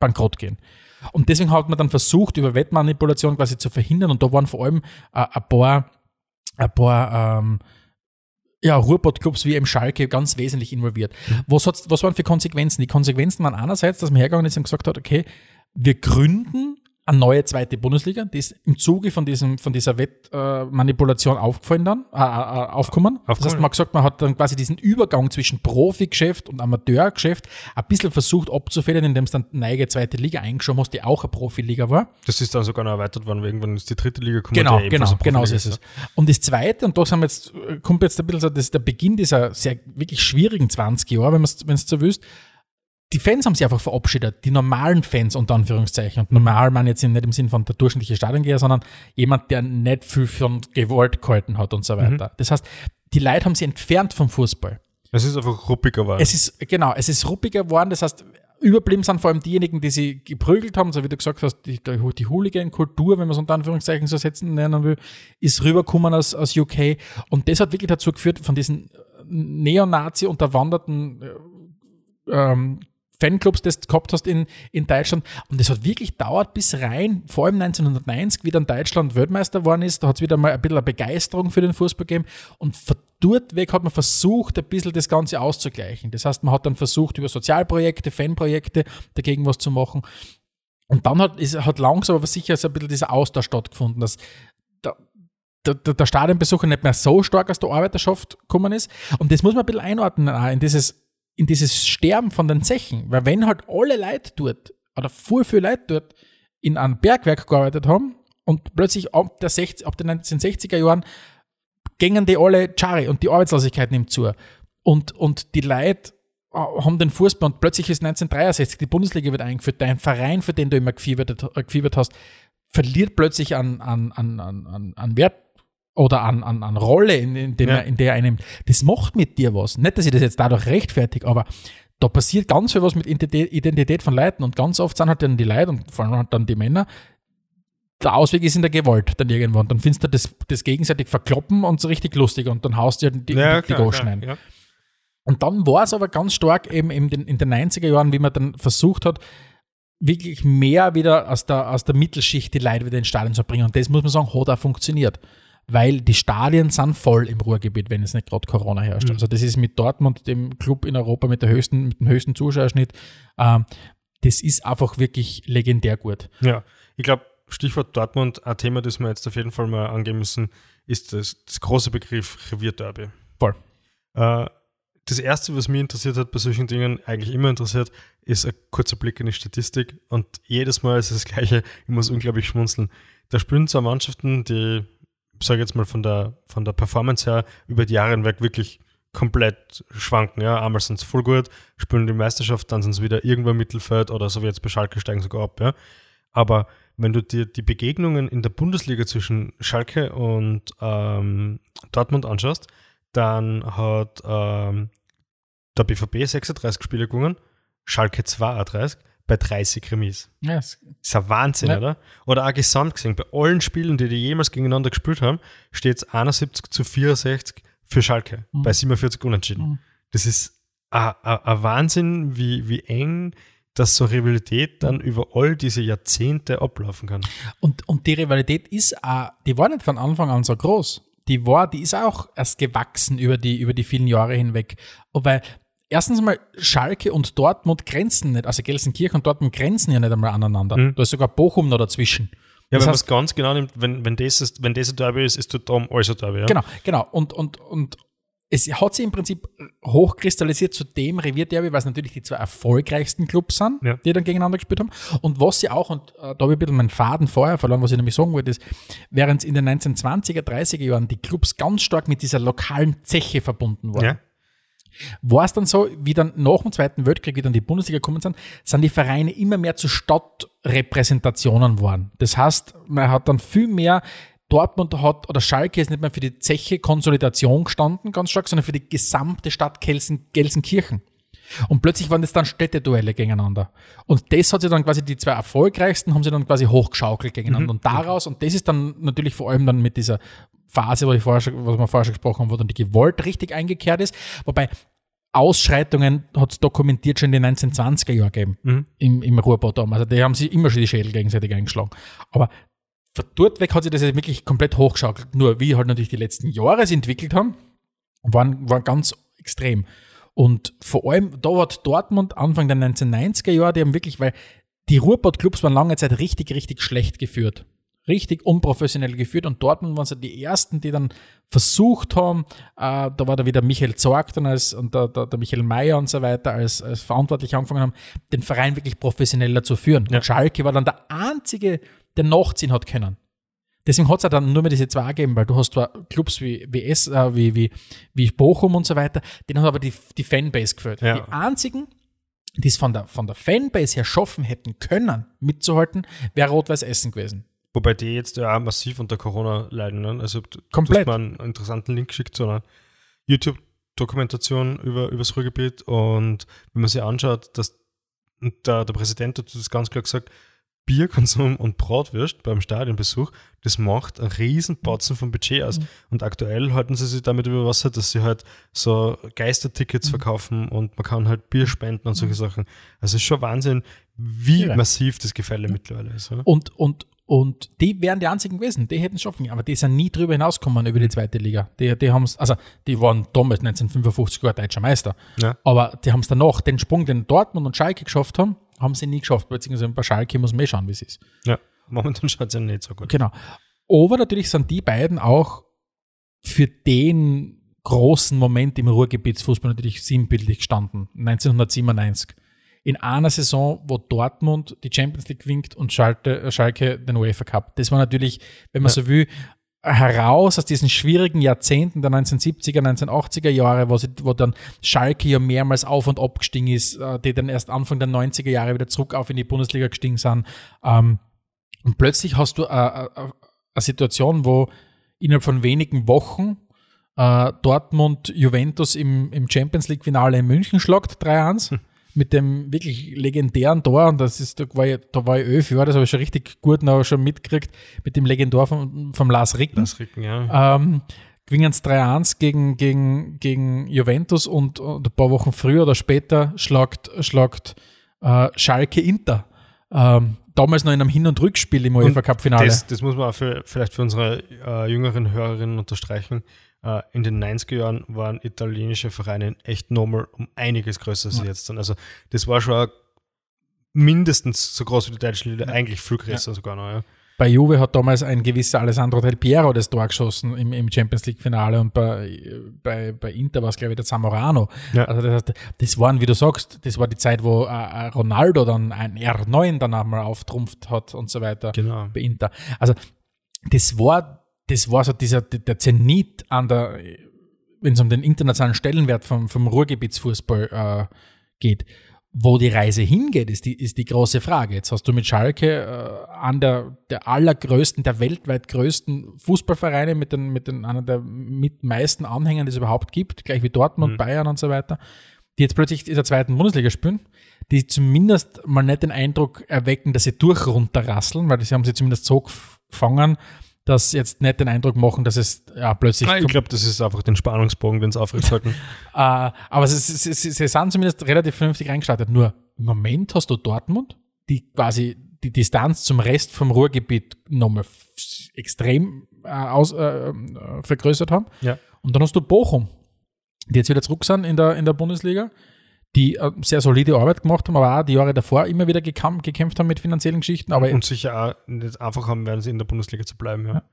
bankrott gehen. Und deswegen hat man dann versucht, über Wettmanipulation quasi zu verhindern. Und da waren vor allem äh, ein paar, ein paar ähm, ja, Ruhrpott-Clubs wie im Schalke ganz wesentlich involviert. Was, hat's, was waren für Konsequenzen? Die Konsequenzen waren einerseits, dass man hergegangen ist und gesagt hat, okay, wir gründen eine neue zweite Bundesliga, die ist im Zuge von, diesem, von dieser Wettmanipulation aufgefallen dann, äh, äh, aufgekommen. Das heißt, man hat gesagt, man hat dann quasi diesen Übergang zwischen Profigeschäft und Amateurgeschäft ein bisschen versucht abzufedern, indem es dann eine neue zweite Liga eingeschoben hast, die auch eine Profiliga war. Das ist dann sogar noch erweitert worden, weil irgendwann ist die dritte Liga gekommen. Genau, genau, genau so ist es. Und das Zweite, und da sind wir jetzt, äh, kommt jetzt ein bisschen so, das ist der Beginn dieser sehr wirklich schwierigen 20 Jahre, wenn man es so wüsst. Die Fans haben sich einfach verabschiedet, die normalen Fans unter Anführungszeichen. Und normal man jetzt nicht im Sinn von der durchschnittliche Stadiongeher, sondern jemand, der nicht viel von Gewalt gehalten hat und so weiter. Das heißt, die Leute haben sich entfernt vom Fußball. Es ist einfach ruppiger geworden. Es ist, genau, es ist ruppiger geworden. Das heißt, überblieben sind vor allem diejenigen, die sie geprügelt haben, so wie du gesagt hast, die, die Hooligan-Kultur, wenn man es unter Anführungszeichen so setzen nennen will, ist rübergekommen aus, aus UK. Und das hat wirklich dazu geführt, von diesen Neonazi unterwanderten äh, ähm, Fanclubs, das gehabt hast in, in Deutschland. Und das hat wirklich dauert bis rein, vor allem 1990, wie dann Deutschland Weltmeister geworden ist, da hat es wieder mal ein bisschen eine Begeisterung für den Fußball gegeben. Und von dort weg hat man versucht, ein bisschen das Ganze auszugleichen. Das heißt, man hat dann versucht, über Sozialprojekte, Fanprojekte dagegen was zu machen. Und dann hat, ist, hat langsam aber sicher so ein bisschen dieser Austausch stattgefunden, dass der, der, der Stadionbesucher nicht mehr so stark aus der Arbeiterschaft gekommen ist. Und das muss man ein bisschen einordnen in dieses, in dieses Sterben von den Zechen. Weil wenn halt alle Leute dort, oder voll viele Leute dort in einem Bergwerk gearbeitet haben und plötzlich ab, der 60, ab den 1960er Jahren gingen die alle Chari und die Arbeitslosigkeit nimmt zu. Und, und die Leute äh, haben den Fußball und plötzlich ist 1963, die Bundesliga wird eingeführt, dein Verein, für den du immer gefiebert, äh, gefiebert hast, verliert plötzlich an, an, an, an, an- an Wert oder an, an, an Rolle, in, in, dem Ja. er, in der er einnimmt. Das macht mit dir was. Nicht, dass ich das jetzt dadurch rechtfertige, aber da passiert ganz viel was mit Identität von Leuten und ganz oft sind halt dann die Leute und vor allem halt dann die Männer der Ausweg ist in der Gewalt dann irgendwann. Dann findest du das, das gegenseitig verkloppen und so richtig lustig und dann haust du dir die, Ja, die, die Goschen klar, ein. ja. Und dann war es aber ganz stark eben in den, in den 90er Jahren, wie man dann versucht hat, wirklich mehr wieder aus der, aus der Mittelschicht die Leute wieder ins Stadion zu bringen. Und das muss man sagen, hat auch funktioniert. Weil die Stadien sind voll im Ruhrgebiet, wenn es nicht gerade Corona herrscht. Also das ist mit Dortmund, dem Club in Europa mit, der höchsten, mit dem höchsten Zuschauerschnitt, ähm, das ist einfach wirklich legendär gut. Ja, ich glaube, Stichwort Dortmund, ein Thema, das wir jetzt auf jeden Fall mal angehen müssen, ist das, das große Begriff Revierderby. Voll. Äh, das erste, was mich interessiert hat bei solchen Dingen, eigentlich immer interessiert, ist ein kurzer Blick in die Statistik. Und jedes Mal ist es das Gleiche. Ich muss unglaublich schmunzeln. Da spielen zwei Mannschaften, die, sage jetzt mal von der, von der Performance her, über die Jahre hinweg wirklich komplett schwanken. Ja, einmal sind sie voll gut, spielen die Meisterschaft, dann sind sie wieder irgendwo im Mittelfeld oder so wie jetzt bei Schalke steigen sogar ab. Ja. Aber wenn du dir die Begegnungen in der Bundesliga zwischen Schalke und ähm, Dortmund anschaust, dann hat ähm, der BVB 36 Spiele gewonnen, Schalke 32 bei 30 Remis. Ja, ist ein Wahnsinn, Ja. oder? Oder auch gesamt gesehen, bei allen Spielen, die die jemals gegeneinander gespielt haben, steht es 71 zu 64 für Schalke, Mhm. bei 47 Unentschieden. Mhm. Das ist ein Wahnsinn, wie, wie eng dass so Rivalität dann über all diese Jahrzehnte ablaufen kann. Und, und die Rivalität ist auch, die war nicht von Anfang an so groß. Die war, die ist auch erst gewachsen über die, über die vielen Jahre hinweg. Weil erstens mal Schalke und Dortmund grenzen nicht, also Gelsenkirchen und Dortmund grenzen ja nicht einmal aneinander. Mhm. Da ist sogar Bochum noch dazwischen. Ja, Das wenn man es ganz genau nimmt, wenn, wenn, das ist, wenn das ein Derby ist, ist darum alles ein Derby. Ja? Genau, genau. Und, und, und es hat sich im Prinzip hochkristallisiert zu dem Revierderby, weil es natürlich die zwei erfolgreichsten Clubs sind, Ja. die dann gegeneinander gespielt haben. Und was sie auch, und äh, da habe ich ein bisschen meinen Faden vorher verloren, was ich nämlich sagen wollte, ist, während in den 1920er, 30er Jahren die Clubs ganz stark mit dieser lokalen Zeche verbunden waren, Ja. War es dann so, wie dann nach dem Zweiten Weltkrieg, wie dann die Bundesliga gekommen sind, sind die Vereine immer mehr zu Stadtrepräsentationen geworden. Das heißt, man hat dann viel mehr, Dortmund hat, oder Schalke ist nicht mehr für die Zeche Konsolidation gestanden, ganz stark, sondern für die gesamte Stadt Gelsen, Gelsenkirchen. Und plötzlich waren das dann Städteduelle gegeneinander. Und das hat sich dann quasi, die zwei erfolgreichsten haben sie dann quasi hochgeschaukelt gegeneinander. Und daraus, und das ist dann natürlich vor allem dann mit dieser Phase, wo ich vorher schon, was wir vorher schon gesprochen haben, wo dann die Gewalt richtig eingekehrt ist. Wobei Ausschreitungen hat es dokumentiert schon in den 1920er Jahren gegeben, Mhm. im, im damals. Also die haben sich immer schon die Schädel gegenseitig eingeschlagen. Aber von dort weg hat sich das jetzt wirklich komplett hochgeschaukelt. Nur wie halt natürlich die letzten Jahre sich entwickelt haben, waren, waren ganz extrem. Und vor allem, da hat Dortmund Anfang der 1990er Jahre, die haben wirklich, weil die Ruhrpott-Clubs waren lange Zeit richtig, richtig schlecht geführt. Richtig unprofessionell geführt und Dortmund waren so die ersten, die dann versucht haben, äh, da war da wieder Michael Zorg dann als, und der, der, der Michael Mayer und so weiter als, als verantwortlich angefangen haben, den Verein wirklich professioneller zu führen. Ja. Und Schalke war dann der einzige, der nachziehen hat können. Deswegen hat es auch dann nur mehr diese zwei gegeben, weil du hast zwar Clubs wie, wie, S, äh, wie, wie, wie Bochum und so weiter, denen hat aber die, die Fanbase gefällt. Ja. Die einzigen, die es von der, von der Fanbase her schaffen hätten können, mitzuhalten, wäre Rot-Weiß Essen gewesen. Wobei die jetzt ja auch massiv unter Corona leiden. Ne? Also du Komplett. hast mir einen interessanten Link geschickt zu einer YouTube-Dokumentation über, über das Ruhrgebiet und wenn man sich anschaut, dass der, der Präsident hat das ganz klar gesagt, Bierkonsum und Bratwürst beim Stadionbesuch, das macht einen riesen Batzen vom Budget aus. Und aktuell halten sie sich damit über Wasser, dass sie halt so Geistertickets verkaufen und man kann halt Bier spenden und solche Sachen. Also es ist schon Wahnsinn, wie Ja. massiv das Gefälle mittlerweile ist. Oder? Und, und, und die wären die einzigen gewesen, die hätten es schaffen können. Aber die sind nie drüber hinausgekommen über die zweite Liga. Die, die haben's, also die waren damals 1955 sogar deutscher Meister. Ja. Aber die haben es danach, den Sprung, den Dortmund und Schalke geschafft haben, haben sie nie geschafft. Beziehungsweise bei Schalke muss man eh schauen, wie es ist. Ja, momentan schaut es ja nicht so gut. Genau. Aber natürlich sind die beiden auch für den großen Moment im Ruhrgebietsfußball natürlich sinnbildlich gestanden. 1997. In einer Saison, wo Dortmund die Champions League winkt und Schalke, äh, Schalke den UEFA Cup. Das war natürlich, wenn man Ja. so will, heraus aus diesen schwierigen Jahrzehnten der 1970er, 1980er Jahre, wo, sie, wo dann Schalke ja mehrmals auf und ab gestiegen ist, äh, die dann erst Anfang der 90er Jahre wieder zurück auf in die Bundesliga gestiegen sind. Ähm, und plötzlich hast du äh, äh, eine Situation, wo innerhalb von wenigen Wochen Dortmund Juventus im, im Champions League-Finale in München schlagt, 3-1. mit dem wirklich legendären Tor, und das ist, da war ich, da war ich elf Jahre, das habe ich schon richtig gut noch schon mitgekriegt, mit dem Legendär vom, vom Lars Ricken. Das Ricken, ja. Ähm, gewinnen es 3-1 gegen, gegen, gegen Juventus und, und ein paar Wochen früher oder später schlagt, schlagt äh, Schalke Inter. Ähm, damals noch in einem Hin- und Rückspiel im UEFA Cup-Finale. Das, das muss man auch für, vielleicht für unsere äh, jüngeren Hörerinnen unterstreichen. Äh, in den 90er Jahren waren italienische Vereine echt nochmal um einiges größer als sie jetzt sind. Also das war schon mindestens so groß wie die deutsche Liga, eigentlich viel größer sogar noch. Ja. Bei Juve hat damals ein gewisser Alessandro Del Piero das Tor geschossen im, im Champions League-Finale und bei, bei, bei Inter war es, glaube ich, der Zamorano. Ja. Also das, heißt, das waren, wie du sagst, das war die Zeit, wo äh, Ronaldo dann ein R9 dann einmal auftrumpft hat und so weiter Genau. bei Inter. Also das war, das war so dieser, der Zenit an der, wenn es um den internationalen Stellenwert vom, vom Ruhrgebietsfußball äh, geht. Wo die Reise hingeht, ist die, ist die große Frage. Jetzt hast du mit Schalke äh, an der, der allergrößten, der weltweit größten Fußballvereine mit den, mit den, einer der mit meisten Anhängern, die es überhaupt gibt, gleich wie Dortmund, Bayern und so weiter, die jetzt plötzlich in der zweiten Bundesliga spielen, die zumindest mal nicht den Eindruck erwecken, dass sie durchrunterrasseln, weil sie haben sie zumindest so gefangen, dass jetzt nicht den Eindruck machen, dass es ja, plötzlich Ah, ich glaube, das ist einfach den Spannungsbogen, den sie aufrechthalten. äh, aber sie, sie, sie, sie sind zumindest relativ vernünftig reingestartet. Nur im Moment hast du Dortmund, die quasi die Distanz zum Rest vom Ruhrgebiet nochmal extrem äh, aus, äh, äh, vergrößert haben. ja. Und dann hast du Bochum, die jetzt wieder zurück sind in der, in der Bundesliga, die äh, sehr solide Arbeit gemacht haben, aber auch die Jahre davor immer wieder gekämpft haben mit finanziellen Geschichten. Aber Und sicher auch nicht einfach haben werden, sie in der Bundesliga zu bleiben. Ja.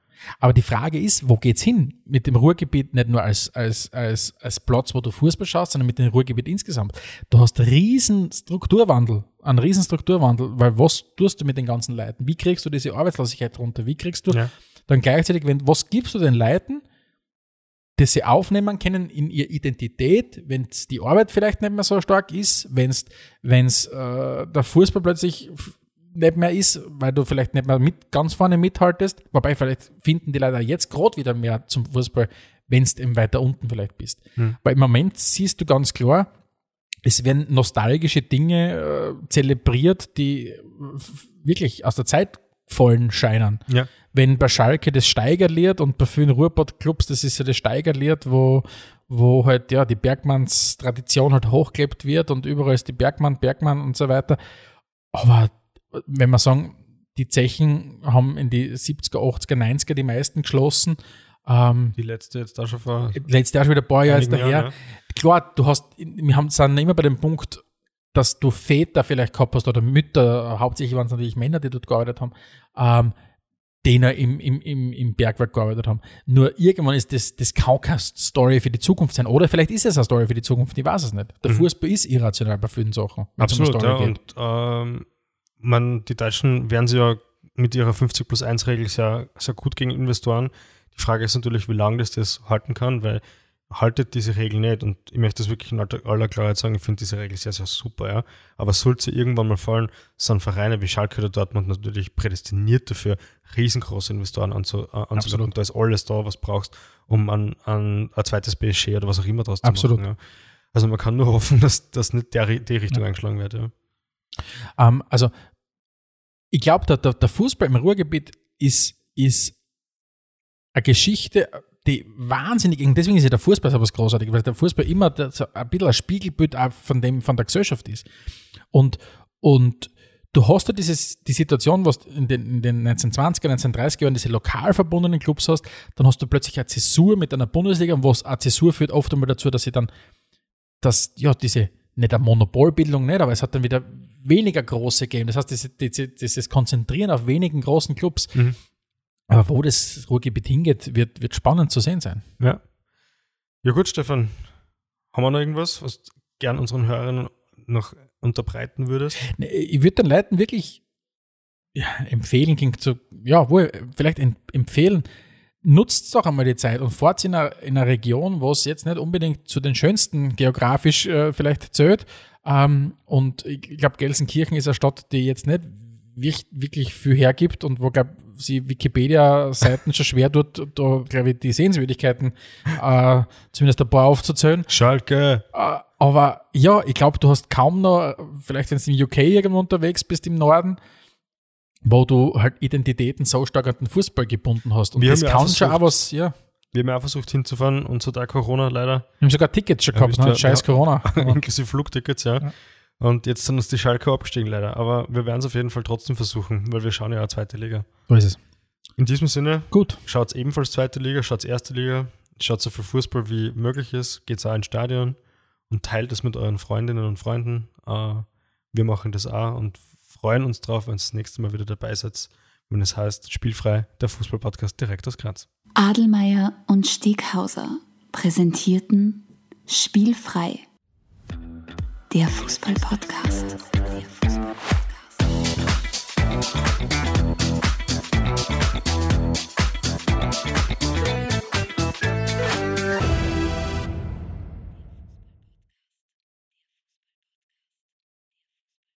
Aber die Frage ist, wo geht's hin? Mit dem Ruhrgebiet nicht nur als, als, als, als Platz, wo du Fußball schaust, sondern mit dem Ruhrgebiet insgesamt. Du hast riesen Strukturwandel, einen riesen Strukturwandel, weil was tust du mit den ganzen Leuten? Wie kriegst du diese Arbeitslosigkeit runter? Wie kriegst du Ja. dann gleichzeitig, wenn, was gibst du den Leuten, dass sie aufnehmen können in ihre Identität, wenn die Arbeit vielleicht nicht mehr so stark ist, wenn es wenn's, äh, der Fußball plötzlich nicht mehr ist, weil du vielleicht nicht mehr mit, ganz vorne mithaltest, wobei vielleicht finden die leider jetzt gerade wieder mehr zum Fußball, wenn du eben weiter unten vielleicht bist. Weil im Moment siehst du ganz klar, es werden nostalgische Dinge äh, zelebriert, die äh, wirklich aus der Zeit fallen scheinen Ja. Wenn bei Schalke das Steigerlied und bei vielen Ruhrpott-Clubs, das ist ja das Steigerlied, wo, wo halt ja die Bergmanns-Tradition halt hochgelebt wird und überall ist die Bergmann, Bergmann und so weiter. Aber wenn wir sagen, die Zechen haben in die 70er, 80er, 90er die meisten geschlossen, ähm, Die letzte jetzt da schon vor. letztes Jahr schon wieder ein paar Jahre jetzt daher. Jahren, Klar, du hast, wir haben, sind immer bei dem Punkt, dass du Väter vielleicht gehabt hast oder Mütter, hauptsächlich waren es natürlich Männer, die dort gearbeitet haben, ähm, noch im, im, im, im Bergwerk gearbeitet haben. Nur irgendwann ist das, das kann keine Story für die Zukunft sein. Oder vielleicht ist es eine Story für die Zukunft, ich weiß es nicht. Der Fußball ist irrational bei vielen Sachen. um Absolut, Story ja. geht. Und ähm, man, die Deutschen werden sie ja mit ihrer 50 plus 1 Regel sehr, sehr gut gegen Investoren. Die Frage ist natürlich, wie lange das das halten kann, weil haltet diese Regel nicht und ich möchte das wirklich in aller aller Klarheit sagen, ich finde diese Regel sehr, sehr super, ja. Aber sollte sie irgendwann mal fallen, sind Vereine wie Schalke oder Dortmund natürlich prädestiniert dafür, riesengroße Investoren anzu, äh, anzulocken. Absolut. Da ist alles da, was brauchst, um an, an ein zweites PSG oder was auch immer draus Absolut. zu machen. Ja. Also man kann nur hoffen, dass das nicht der, die Richtung eingeschlagen wird, ja. Ähm, also, ich glaube, der, der, der Fußball im Ruhrgebiet ist, ist eine Geschichte, die wahnsinnig, deswegen ist ja der Fußball so was Großartiges, weil der Fußball immer so ein bisschen ein Spiegelbild auch von, dem, von der Gesellschaft ist. Und, und du hast ja dieses, die Situation, was in den, in den 1920er, 1930er Jahren diese lokal verbundenen Clubs hast, dann hast du plötzlich eine Zäsur mit einer Bundesliga, und was eine Zäsur führt oft einmal dazu, dass sie dann, dass, ja, diese, nicht eine Monopolbildung nicht, aber es hat dann wieder weniger große gegeben. Das heißt, diese, diese, dieses Konzentrieren auf wenigen großen Clubs. Mhm. Aber wo das Ruhrgebiet hingeht, wird, wird spannend zu sehen sein. Ja. Ja gut, Stefan. Haben wir noch irgendwas, was du gern unseren Hörern noch unterbreiten würdest? Nee, Ich würde den Leuten wirklich ja, empfehlen, klingt so, ja, wohl, vielleicht em- empfehlen, nutzt doch einmal die Zeit und fahrt in einer, in einer Region, wo es jetzt nicht unbedingt zu den schönsten geografisch äh, vielleicht zählt. Ähm, und ich glaube, Gelsenkirchen ist eine Stadt, die jetzt nicht wirklich viel hergibt und wo, glaube sie Wikipedia-Seiten schon schwer tut, da, glaube ich, die Sehenswürdigkeiten äh, zumindest ein paar aufzuzählen. Schalke. Äh, aber ja, ich glaube, du hast kaum noch, vielleicht wenn du im UK irgendwo unterwegs bist im Norden, wo du halt Identitäten so stark an den Fußball gebunden hast. Und Wir das haben ja kann schon auch was, ja. Wir haben ja auch versucht hinzufahren und so da Corona leider, Wir haben sogar Tickets schon gehabt, ne? scheiß ja. Corona. inklusive Flugtickets, ja. Ja. Und jetzt sind uns die Schalke abgestiegen leider. Aber wir werden es auf jeden Fall trotzdem versuchen, weil wir schauen ja auch zweite Liga. so ist es. In diesem Sinne, Gut. schaut ebenfalls zweite Liga, schaut erste Liga, schaut so viel Fußball wie möglich ist, geht auch ins Stadion und teilt es mit euren Freundinnen und Freunden. Äh, wir machen das auch und freuen uns drauf, wenn ihr das nächste Mal wieder dabei seid, wenn es heißt Spielfrei, der Fußball-Podcast direkt aus Graz. Adelmeier und Steghauser präsentierten Spielfrei, der Fußball-Podcast. Der Fußball-Podcast.